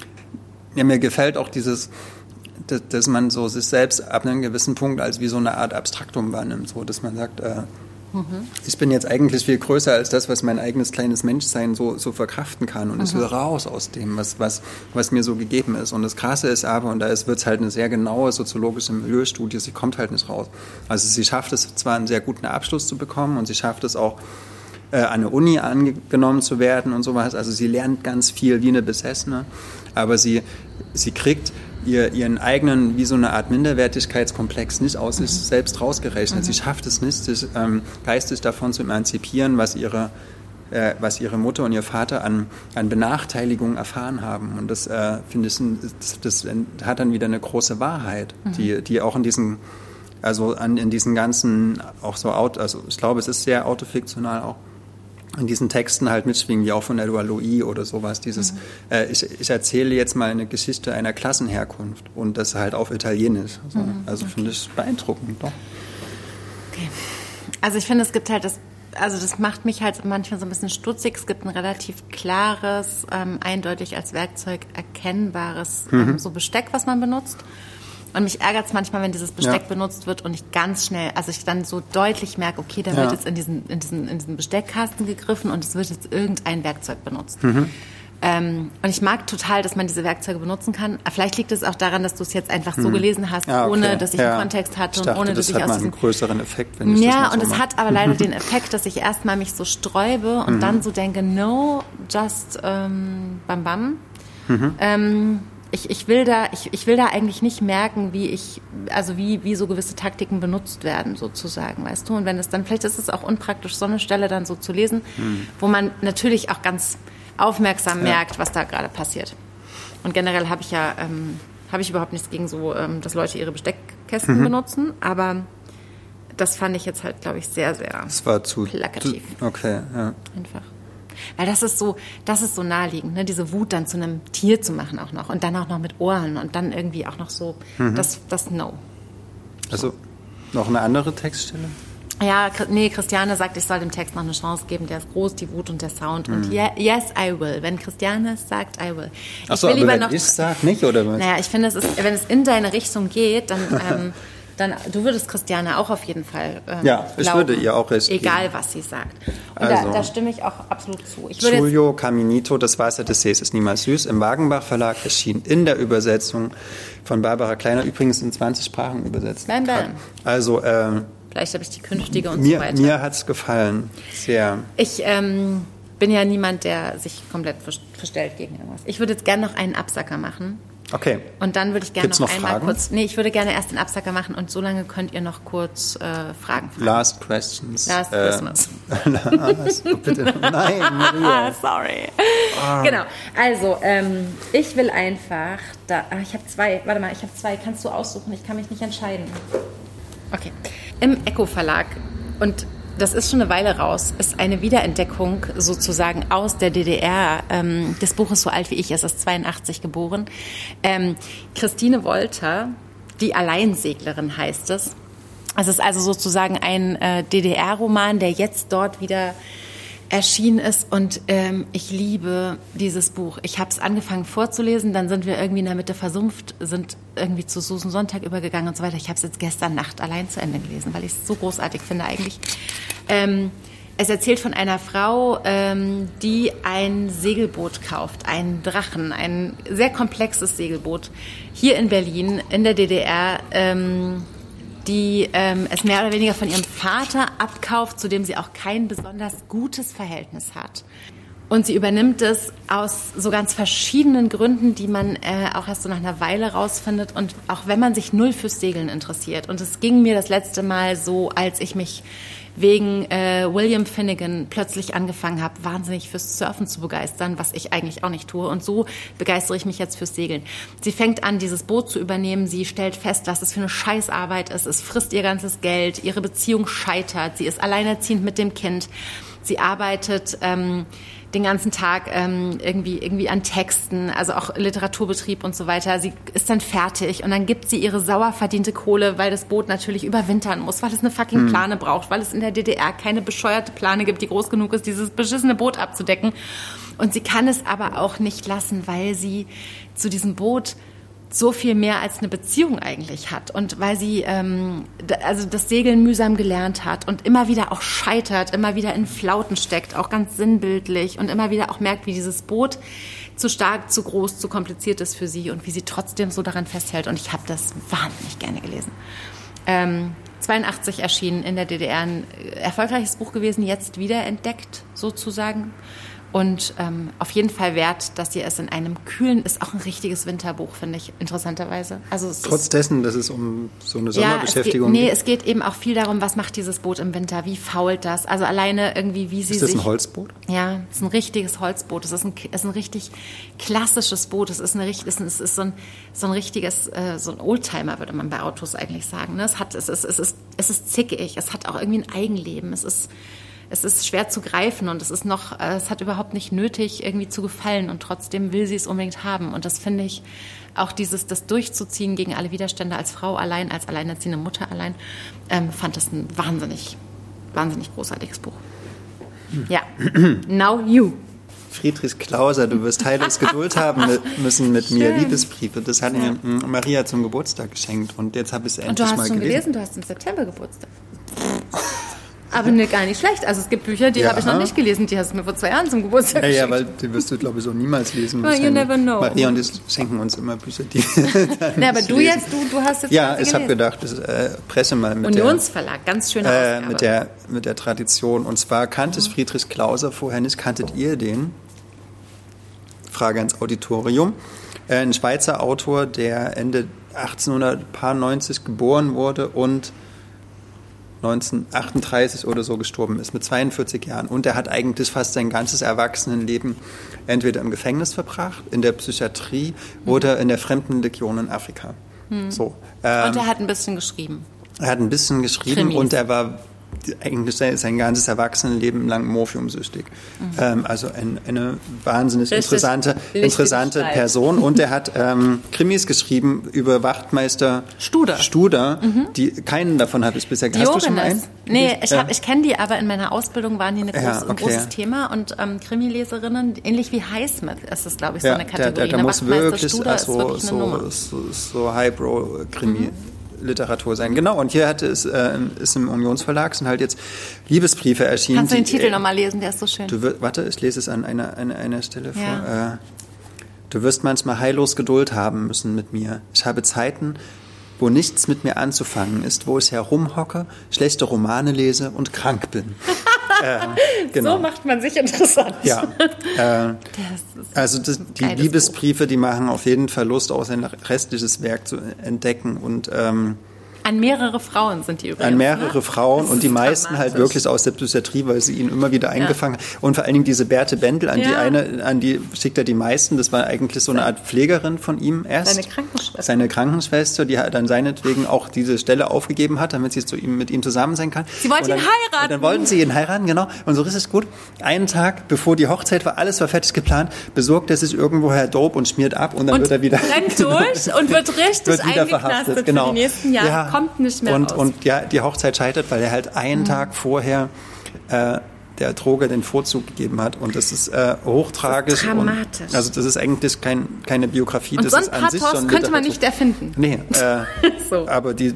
Ja, mir gefällt auch dieses, dass, dass, man so sich selbst ab einem gewissen Punkt als wie so eine Art Abstraktum wahrnimmt. So, dass man sagt, äh, Mhm. Ich bin jetzt eigentlich viel größer als das, was mein eigenes kleines Menschsein so, so verkraften kann. Und mhm. ich will raus aus dem, was, was, was mir so gegeben ist. Und das Krasse ist aber, und da wird es halt eine sehr genaue soziologische Milieustudie, sie kommt halt nicht raus. Also sie schafft es zwar einen sehr guten Abschluss zu bekommen und sie schafft es auch, äh, an der Uni angenommen zu werden und sowas. Also sie lernt ganz viel wie eine Besessene, aber sie, sie kriegt ihr, ihren eigenen, wie so eine Art Minderwertigkeitskomplex nicht aus sich mhm. selbst rausgerechnet. Mhm. Sie schafft es nicht, sich ähm, geistig davon zu emanzipieren, was ihre, äh, was ihre Mutter und ihr Vater an, an Benachteiligung erfahren haben. Und das, äh, finde ich, das, das, hat dann wieder eine große Wahrheit, mhm. die, die auch in diesen, also an, in diesen ganzen, auch so, also ich glaube, es ist sehr autofiktional auch in diesen Texten halt mitschwingen, wie auch von Edouard Louis oder sowas. Dieses, mhm. äh, ich, ich, erzähle jetzt mal eine Geschichte einer Klassenherkunft und das halt auf Italienisch. Also, mhm. also okay. finde ich beeindruckend, doch. Okay. Also ich finde, es gibt halt das also das macht mich halt manchmal so ein bisschen stutzig. Es gibt ein relativ klares, ähm, eindeutig als Werkzeug erkennbares Mhm. ähm, so Besteck, was man benutzt. Und mich ärgert es manchmal, wenn dieses Besteck Ja. benutzt wird und ich ganz schnell, also ich dann so deutlich merke, okay, da Ja. wird jetzt in diesen, in, diesen, in diesen Besteckkasten gegriffen und es wird jetzt irgendein Werkzeug benutzt. Mhm. Ähm, und ich mag total, dass man diese Werkzeuge benutzen kann. Vielleicht liegt es auch daran, dass du es jetzt einfach so gelesen hast, Ja, Mhm. Okay. ohne dass ich Ja. einen Kontext hatte ich dachte, und ohne dass das ich hat aus einen größeren Effekt, wenn ich das ja, mal so und es hat aber leider den Effekt, dass ich erstmal mich so sträube und Mhm. dann so denke, no, just ähm, bam bam. Mhm. Ähm, ich, ich, will da, ich, ich will da eigentlich nicht merken, wie ich, also wie, wie so gewisse Taktiken benutzt werden, sozusagen, weißt du? Und wenn es dann, vielleicht ist es auch unpraktisch, so eine Stelle dann so zu lesen, Mhm. wo man natürlich auch ganz aufmerksam merkt, was da gerade passiert. Und generell habe ich ja, ähm, habe ich überhaupt nichts gegen so, ähm, dass Leute ihre Besteckkästen Mhm. benutzen, aber das fand ich jetzt halt, glaube ich, sehr, sehr Das war zu... plakativ. Zu, okay, ja. einfach. Weil das ist so, das ist so naheliegend, ne? diese Wut dann zu einem Tier zu machen auch noch und dann auch noch mit Ohren und dann irgendwie auch noch so, Mhm. das, das No. Also, noch eine andere Textstelle? Ja, nee, Christiane sagt, ich soll dem Text noch eine Chance geben. Der ist groß, die Wut und der Sound. Mhm. Und yeah, yes, I will. Wenn Christiane sagt, I will. Ich Achso, will aber lieber wenn noch. ich sag nicht, oder was? Naja, ich finde, es ist, wenn es in deine Richtung geht, dann, ähm, dann du würdest Christiane auch auf jeden Fall. Ähm, Ja, ich glauben, würde ihr auch recht Egal, geben. was sie sagt. Und Also. da, da stimme ich auch absolut zu. Ich Giulio Caminito, Das Wasser des Sees ist niemals süß, im Wagenbach Verlag erschienen in der Übersetzung von Barbara Kleiner, übrigens in 20 Sprachen übersetzt. Bam, bam. Also, ähm, vielleicht habe ich die künftige und mir, so weiter. mir hat's gefallen. Sehr. Ich ähm, bin ja niemand, der sich komplett vers- verstellt gegen irgendwas. Ich würde jetzt gerne noch einen Absacker machen. Okay. Und dann würde ich gerne Gibt's noch, noch einmal Fragen? kurz. Nee, ich würde gerne erst den Absacker machen und so lange könnt ihr noch kurz äh, Fragen fragen. Last questions. Last Äh, Christmas. Last, oh, bitte. Nein, Maria. Ah, sorry. Genau. Also, ähm, ich will einfach. Da, ah, ich habe zwei. Warte mal, ich habe zwei. Kannst du aussuchen? Ich kann mich nicht entscheiden. Okay. Im Echo Verlag und das ist schon eine Weile raus, ist eine Wiederentdeckung sozusagen aus der DDR. Ähm, das Buch ist so alt wie ich, es ist 82 geboren. Ähm, Christine Wolter, die Alleinseglerin heißt es. Es ist also sozusagen ein äh, DDR-Roman, der jetzt dort wieder erschienen ist und ähm, ich liebe dieses Buch. Ich habe es angefangen vorzulesen, dann sind wir irgendwie in der Mitte versumpft, sind irgendwie zu Susan Sonntag übergegangen und so weiter. Ich habe es jetzt gestern Nacht allein zu Ende gelesen, weil ich es so großartig finde eigentlich. Ähm, es erzählt von einer Frau, ähm, die ein Segelboot kauft, einen Drachen, ein sehr komplexes Segelboot hier in Berlin, in der DDR. Ähm, die ähm, es mehr oder weniger von ihrem Vater abkauft, zu dem sie auch kein besonders gutes Verhältnis hat. Und sie übernimmt es aus so ganz verschiedenen Gründen, die man äh, auch erst so nach einer Weile rausfindet. Und auch wenn man sich null fürs Segeln interessiert. Und es ging mir das letzte Mal so, als ich mich wegen äh, William Finnegan plötzlich angefangen habe, wahnsinnig fürs Surfen zu begeistern, was ich eigentlich auch nicht tue. Und so begeistere ich mich jetzt fürs Segeln. Sie fängt an, dieses Boot zu übernehmen. Sie stellt fest, was es für eine Scheißarbeit ist. Es frisst ihr ganzes Geld. Ihre Beziehung scheitert. Sie ist alleinerziehend mit dem Kind. Sie arbeitet ähm, den ganzen Tag ähm, irgendwie, irgendwie an Texten, also auch Literaturbetrieb und so weiter. Sie ist dann fertig und dann gibt sie ihre sauer verdiente Kohle, weil das Boot natürlich überwintern muss, weil es eine fucking Plane braucht, weil es in der DDR keine bescheuerte Plane gibt, die groß genug ist, dieses beschissene Boot abzudecken. Und sie kann es aber auch nicht lassen, weil sie zu diesem Boot so viel mehr als eine Beziehung eigentlich hat und weil sie ähm, also das Segeln mühsam gelernt hat und immer wieder auch scheitert, immer wieder in Flauten steckt, auch ganz sinnbildlich und immer wieder auch merkt, wie dieses Boot zu stark, zu groß, zu kompliziert ist für sie und wie sie trotzdem so daran festhält. Und ich habe das wahnsinnig gerne gelesen. Ähm, 82 erschienen in der DDR ein erfolgreiches Buch gewesen, jetzt wiederentdeckt sozusagen. Und ähm, auf jeden Fall wert, dass ihr es in einem kühlen, ist auch ein richtiges Winterbuch, finde ich, interessanterweise. Also es Trotz ist, dessen, dass es um so eine ja, es geht, Sommerbeschäftigung nee, es geht eben auch viel darum, was macht dieses Boot im Winter, wie fault das? Also alleine irgendwie, wie sie Ist das sich... ein Holzboot? Ja, es ist ein richtiges Holzboot. Es ist ein, es ist ein richtig klassisches Boot. Es ist, eine, es ist, es ist so, ein, so ein richtiges, äh, so ein Oldtimer, würde man bei Autos eigentlich sagen. Ne? Es, hat, es, ist, es, ist, es ist zickig. Es hat auch irgendwie ein Eigenleben. Es ist, es ist schwer zu greifen und es ist noch, äh, es hat überhaupt nicht nötig, irgendwie zu gefallen und trotzdem will sie es unbedingt haben. Und das finde ich auch dieses, das durchzuziehen gegen alle Widerstände als Frau allein, als alleinerziehende Mutter allein, ähm, fand das ein wahnsinnig, wahnsinnig großartiges Buch. Ja. Now you. Friedrich Klauser, du wirst heillos Geduld haben müssen mit mir. Schön. Liebesbriefe, das hat mir mm, Maria zum Geburtstag geschenkt und jetzt habe ich es Und endlich du hast mal schon gelesen. gelesen, du hast im September Geburtstag. Aber ne, gar nicht schlecht. Also es gibt Bücher, die Ja. habe ich noch nicht gelesen. Die hast du mir vor zwei Jahren zum Geburtstag Ja, ja, geschenkt. weil die wirst du, glaube ich, so niemals lesen. Well, you never know. Maria und ich schenken uns immer Bücher, die. Ne, aber du lesen. jetzt, du, du hast jetzt Ja, ich habe gedacht, das, äh, presse mal mit der, Unionsverlag, ganz schöne äh, Ausgabe. mit, der, mit der Tradition. Und zwar kannte es Friedrich Klauser vorher nicht. Kanntet ihr den? Frage ans Auditorium. Äh, ein Schweizer Autor, der Ende 1890 geboren wurde und 1938 oder so gestorben ist, mit 42 Jahren. Und er hat eigentlich fast sein ganzes Erwachsenenleben entweder im Gefängnis verbracht, in der Psychiatrie oder in der Fremdenlegion in Afrika. So. Ähm, Und er hat ein bisschen geschrieben. er hat ein bisschen geschrieben Krimis. und er war sein sein ganzes Erwachsenenleben lang morphiumsüchtig. Ähm, also ein, eine wahnsinnig Richtig interessante, interessante. Person. Und er hat ähm, Krimis geschrieben über Wachtmeister Studer. Studer die keinen davon habe ich bisher. Hast du schon einen? Diogenes. Nee, ich, Ja. hab, ich kenne die, aber in meiner Ausbildung waren die eine groß, Ja, ein okay. großes Thema. Und ähm, Krimi-Leserinnen, ähnlich wie Highsmith ist es, glaube ich, so ja, eine der, Kategorie. der, muss wirklich, also, wirklich. Mhm. so, so, so Highbrow-Krimi. Literatur sein. Genau, und hier hatte es, äh, ist im Unionsverlag, sind halt jetzt Liebesbriefe erschienen. Kannst du den die- Titel nochmal lesen? Der ist so schön. Du wir, warte, ich lese es an einer, einer, einer Stelle vor. Ja. Äh, du wirst manchmal heillos Geduld haben müssen mit mir. Ich habe Zeiten, wo nichts mit mir anzufangen ist, wo ich herumhocke, schlechte Romane lese und krank bin. äh, genau. So macht man sich interessant. ja. Äh, also das, die Liebesbriefe, die machen auf jeden Fall Lust, auch sein restliches Werk zu entdecken und ähm, An mehrere Frauen sind die übrigens. an mehrere ne? Frauen Das und die ist meisten halt wirklich aus der Psychiatrie, weil sie ihn immer wieder eingefangen haben. Und vor allen Dingen diese Berthe Bendel, an die Ja. eine, an die schickt er die meisten. Das war eigentlich so eine Art Pflegerin von ihm erst. Seine Krankenschwester. Seine Krankenschwester, die dann seinetwegen auch diese Stelle aufgegeben hat, damit sie zu ihm, mit ihm zusammen sein kann. Sie wollte dann, ihn heiraten. Und dann wollten sie ihn heiraten, genau. Und so richtig gut. Einen Tag, bevor die Hochzeit war, alles war fertig geplant, besorgt er sich irgendwoher Dope und schmiert ab und dann und wird er wieder rennt durch und wird richtig wird wieder eingeknastet verhaftet. Genau. für die nächsten Jahre. Ja. Kommt nicht mehr und, raus. Und ja, die Hochzeit scheitert, weil er halt einen Tag vorher äh, der Droge den Vorzug gegeben hat. Und das ist äh, hochtragisch. Das ist dramatisch. Und, also das ist eigentlich kein, keine Biografie. Und das so ein ist an sich Pathos schon könnte man Literatur. nicht erfinden. Nee, äh, So. aber die,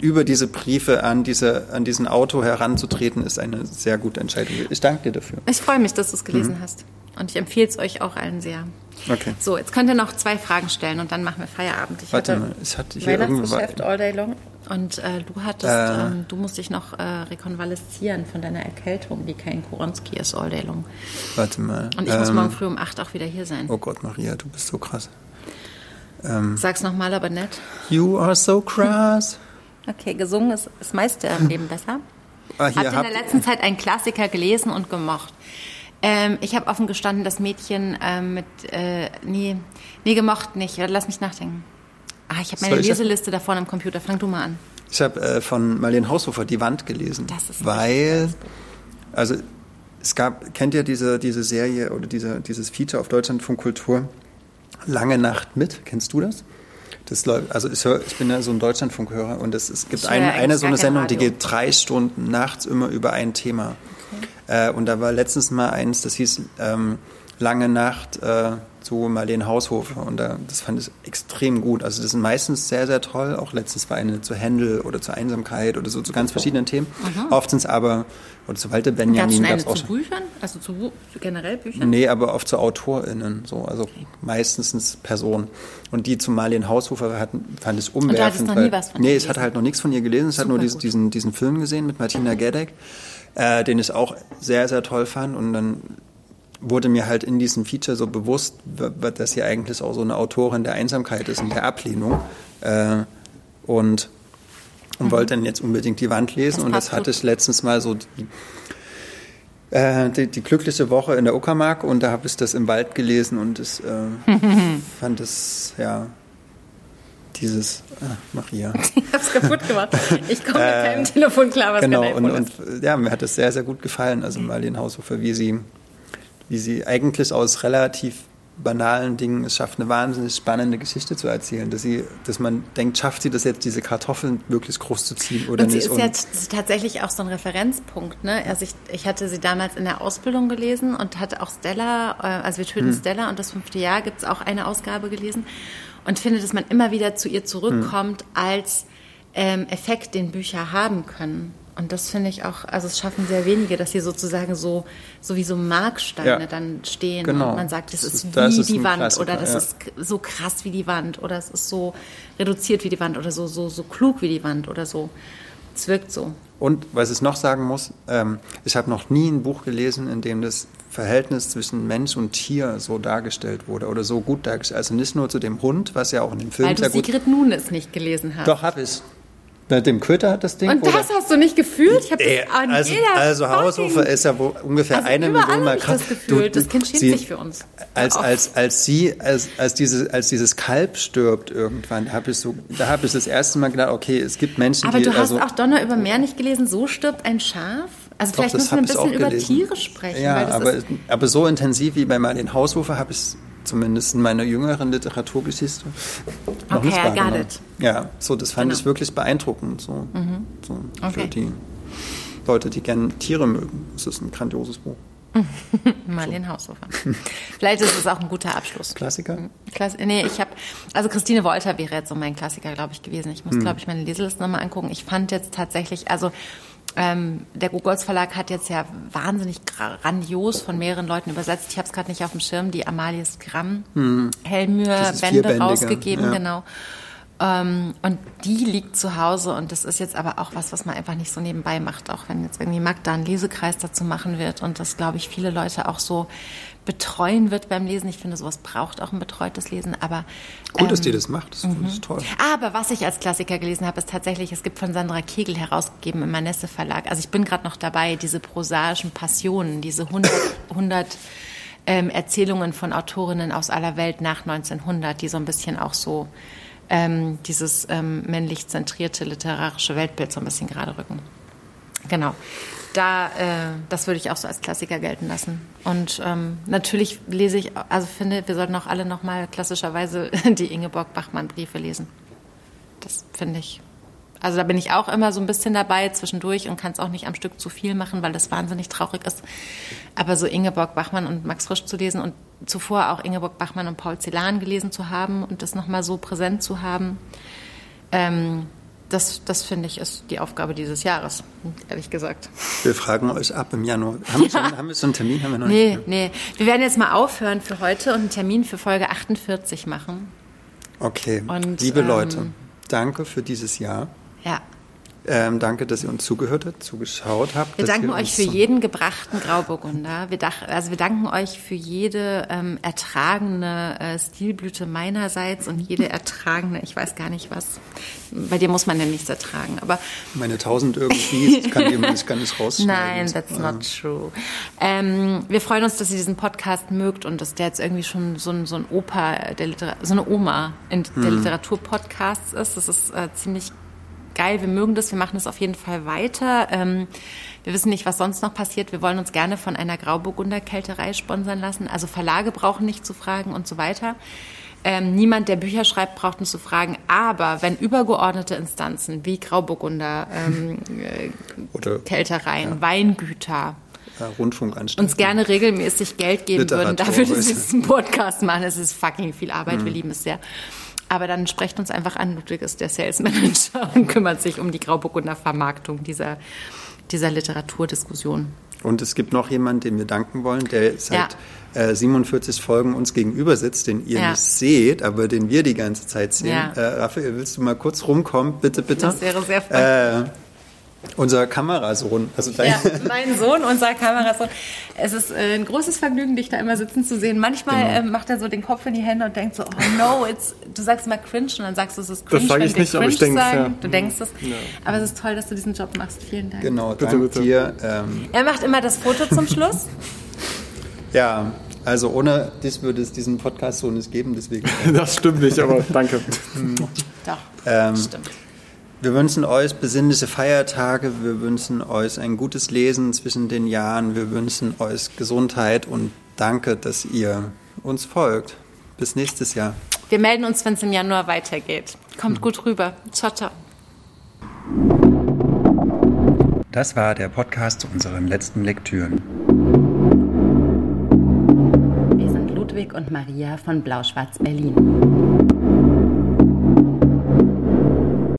über diese Briefe an, diese, an diesen Autor heranzutreten, ist eine sehr gute Entscheidung. Ich danke dir dafür. Ich freue mich, dass du es gelesen hast. Und ich empfehle es euch auch allen sehr. Okay. So, jetzt könnt ihr noch zwei Fragen stellen und dann machen wir Feierabend. Ich Warte hatte mal, ich hatte hier. Weihnachtsgeschäft all day long. Und äh, du hattest, Äh. ähm, du musst dich noch äh, rekonvaleszieren von deiner Erkältung, die kein Koronski ist all day long. Warte mal. Und ich muss ähm, morgen früh um 8 auch wieder hier sein. Oh Gott, Maria, du bist so krass. Sag's nochmal, aber nett. You are so krass. Okay, gesungen ist das meiste im Leben besser. Ah, Habt ihr in der letzten Zeit einen Klassiker gelesen und gemocht? Ähm, ich habe offen gestanden, das Mädchen ähm, mit, äh, nee, nee, gemocht nicht. Lass mich nachdenken. Ah, ich habe meine ich- Leseliste da vorne im Computer. Fang du mal an. Ich habe äh, von Marlene Haushofer Die Wand gelesen. Das ist weil, also es gab, kennt ihr diese, diese Serie oder diese, dieses Feature auf Deutschlandfunk Kultur? Lange Nacht mit, kennst du das? Das läuft, also ich, hör, ich bin ja so ein Deutschlandfunkhörer und es, es gibt eine, eine so eine Sendung, die Radio. geht drei Stunden nachts immer über ein Thema. Äh, und da war letztens mal eins, das hieß ähm, Lange Nacht äh, zu Marlene Haushofer und da, das fand ich extrem gut. Also das sind meistens sehr, sehr toll. Auch letztens war eine zu Händel oder zur Einsamkeit oder so zu ganz verschiedenen Themen. Oft sind es aber, oder zu Walter es Benjamin gab es auch zu. Büchern? Also zu, zu generell Büchern? Nee, aber oft zu AutorInnen, so, also meistens sind's Personen. Und die zu Marlene Haushofer hatten, fand ich umwerfend. du hattest noch nie was von Nee, ich hatte gelesen? halt noch nichts von ihr gelesen. Ich hatte nur diesen, diesen, diesen Film gesehen mit Martina Gedeck, äh, den ich auch sehr, sehr toll fand. Und dann wurde mir halt in diesem Feature so bewusst, dass sie eigentlich auch so eine Autorin der Einsamkeit ist und der Ablehnung. Äh, und und wollte dann jetzt unbedingt die Wand lesen. Mhm. Das und das hatte gut. ich letztens mal so die, äh, die, die glückliche Woche in der Uckermark und da habe ich das im Wald gelesen und es äh, fand es, ja, dieses, ah, Maria. Ich hab's kaputt gemacht. Ich komme mit keinem Telefon klar, was genau, kein und, ist. und äh, ja, mir hat es sehr, sehr gut gefallen, also Marlene Haushofer, wie sie, wie sie eigentlich aus relativ banalen Dingen es schafft, eine wahnsinnig spannende Geschichte zu erzählen, dass sie, dass man denkt, schafft sie das jetzt, diese Kartoffeln wirklich groß zu ziehen oder und nicht? Sie ist jetzt tatsächlich auch so ein Referenzpunkt. Ne? Also ich, ich hatte sie damals in der Ausbildung gelesen und hatte auch Stella, äh, also wir töten hm. Stella und das fünfte Jahr gibt es auch eine Ausgabe gelesen und finde, dass man immer wieder zu ihr zurückkommt hm. als ähm, Effekt, den Bücher haben können. Und das finde ich auch, also es schaffen sehr wenige, dass sie sozusagen so, so wie so Marksteine ja. dann stehen. Genau. Und man sagt, das ist wie das ist die Wand Klassiker, oder das ja. ist so krass wie die Wand oder es ist so reduziert wie die Wand oder so, so, so klug wie die Wand oder so. Es wirkt so. Und was ich noch sagen muss, ähm, ich habe noch nie ein Buch gelesen, in dem das Verhältnis zwischen Mensch und Tier so dargestellt wurde oder so gut dargestellt. Also nicht nur zu dem Hund, was ja auch in dem Film Weil sehr gut... Weil du Sigrid Nunes nicht gelesen hast. Doch, habe ich. Mit dem Köter hat das Ding. Und das hast du nicht gefühlt? Ich habe das an also, also Haushofer ist ja wo ungefähr also eine Million Mal krass. Das, Gefühl, du, das Kind schämt sie, sich für uns. Als, als, als sie, als, als, diese, als dieses Kalb stirbt irgendwann, habe ich so, da habe ich das erste Mal gedacht, okay, es gibt Menschen, Aber die. Aber du hast also, auch Donner über Meer nicht gelesen, so stirbt ein Schaf? Also vielleicht Doch, müssen wir ein bisschen über Tiere sprechen. Ja, aber, aber so intensiv wie bei Marlene Haushofer habe ich es zumindest in meiner jüngeren Literaturgeschichte noch okay, nicht wahrgenommen. Ja, so das fand genau. ich wirklich beeindruckend. So, mhm. so okay. Für die Leute, die gerne Tiere mögen. Das ist ein grandioses Buch. Marlene so. Haushofer. Vielleicht ist es auch ein guter Abschluss. Klassiker? Mhm. Klass nee, ich habe, also Christine Wolter wäre jetzt so mein Klassiker, glaube ich, gewesen. Ich muss, hm. glaube ich, meine Leseliste nochmal angucken. Ich fand jetzt tatsächlich, also ähm, der Gogolz Verlag hat jetzt ja wahnsinnig grandios von mehreren Leuten übersetzt. Ich habe es gerade nicht auf dem Schirm, die Amalies Gramm hm. Hellmühe Bände rausgegeben, ja. genau. Ähm, und die liegt zu Hause und das ist jetzt aber auch was, was man einfach nicht so nebenbei macht, auch wenn jetzt irgendwie Magda einen Lesekreis dazu machen wird und das, glaube ich, viele Leute auch so betreuen wird beim Lesen. Ich finde, sowas braucht auch ein betreutes Lesen. Aber gut, ähm, dass die das macht. Das mhm. ist toll. Aber was ich als Klassiker gelesen habe, ist tatsächlich, es gibt von Sandra Kegel herausgegeben im Manesse Verlag. Also ich bin gerade noch dabei, diese prosaischen Passionen, diese 100, 100 ähm, Erzählungen von Autorinnen aus aller Welt nach 1900, die so ein bisschen auch so ähm, dieses ähm, männlich zentrierte literarische Weltbild so ein bisschen gerade rücken. Genau da, äh, das würde ich auch so als Klassiker gelten lassen. Und ähm, natürlich lese ich, also finde, wir sollten auch alle nochmal klassischerweise die Ingeborg-Bachmann-Briefe lesen. Das finde ich. Also da bin ich auch immer so ein bisschen dabei zwischendurch und kann es auch nicht am Stück zu viel machen, weil das wahnsinnig traurig ist. Aber so Ingeborg Bachmann und Max Frisch zu lesen und zuvor auch Ingeborg Bachmann und Paul Celan gelesen zu haben und das nochmal so präsent zu haben, ähm, das, das finde ich, ist die Aufgabe dieses Jahres, ehrlich gesagt. Wir fragen euch ab im Januar. Haben, ja. wir, schon, haben wir so einen Termin? Haben wir noch nee, nicht? Nee, wir werden jetzt mal aufhören für heute und einen Termin für Folge 48 machen. Okay, und, liebe ähm, Leute, danke für dieses Jahr. Ja. Ähm, danke, dass ihr uns zugehört habt, zugeschaut habt. Wir danken euch für jeden gebrachten Grauburgunder. Wir, dach, also wir danken euch für jede ähm, ertragene äh, Stilblüte meinerseits und jede ertragene, ich weiß gar nicht was. Bei dir muss man ja nichts ertragen, aber meine tausend irgendwie, ich kann, ich kann nicht rausschneiden. Nein, that's not true. Ähm, wir freuen uns, dass ihr diesen Podcast mögt und dass der jetzt irgendwie schon so ein, so ein Opa der Liter so eine Oma in der hm. Literaturpodcasts ist. Das ist äh, ziemlich geil, wir mögen das, wir machen das auf jeden Fall weiter. Ähm, wir wissen nicht, was sonst noch passiert. Wir wollen uns gerne von einer Grauburgunder Kälterei sponsern lassen. Also Verlage brauchen nicht zu fragen und so weiter. Ähm, niemand, der Bücher schreibt, braucht uns zu fragen. Aber wenn übergeordnete Instanzen wie Grauburgunder, ähm, äh, Kältereien, ja. Weingüter, Rundfunkanstalten. uns gerne regelmäßig Geld geben Literatur würden dafür, dass wir diesen Podcast machen. Es ist fucking viel Arbeit, mhm. wir lieben es sehr. Aber dann sprecht uns einfach an. Ludwig ist der Sales Manager und kümmert sich um die Grauburgunder Vermarktung dieser, dieser Literaturdiskussion. Und es gibt noch jemanden, dem wir danken wollen, der seit ja. äh, 47 Folgen uns gegenüber sitzt, den ihr ja. nicht seht, aber den wir die ganze Zeit sehen. Ja. Äh, Raphael, willst du mal kurz rumkommen? Bitte, bitte. Das wäre sehr freundlich. Äh, unser Kamerasohn. Also ja, mein Sohn, unser Kamerasohn. Es ist äh, ein großes Vergnügen, dich da immer sitzen zu sehen. Manchmal genau. äh, macht er so den Kopf in die Hände und denkt so, oh no, it's, du sagst mal cringe und dann sagst du, es ist cringe, das sage ich nicht, aber ich denke ja. Du denkst es. Ja. Aber es ist toll, dass du diesen Job machst. Vielen Dank. Genau, bitte, dank bitte. dir. Ähm, er macht immer das Foto zum Schluss. ja, also ohne dich würde es diesen Podcast so nicht geben, deswegen. das stimmt nicht, aber danke. Doch, ähm, stimmt. Wir wünschen euch besinnliche Feiertage, wir wünschen euch ein gutes Lesen zwischen den Jahren, wir wünschen euch Gesundheit und danke, dass ihr uns folgt. Bis nächstes Jahr. Wir melden uns, wenn es im Januar weitergeht. Kommt gut rüber. Ciao, ciao. Das war der Podcast zu unseren letzten Lektüren. Wir sind Ludwig und Maria von Blau-Schwarz Berlin.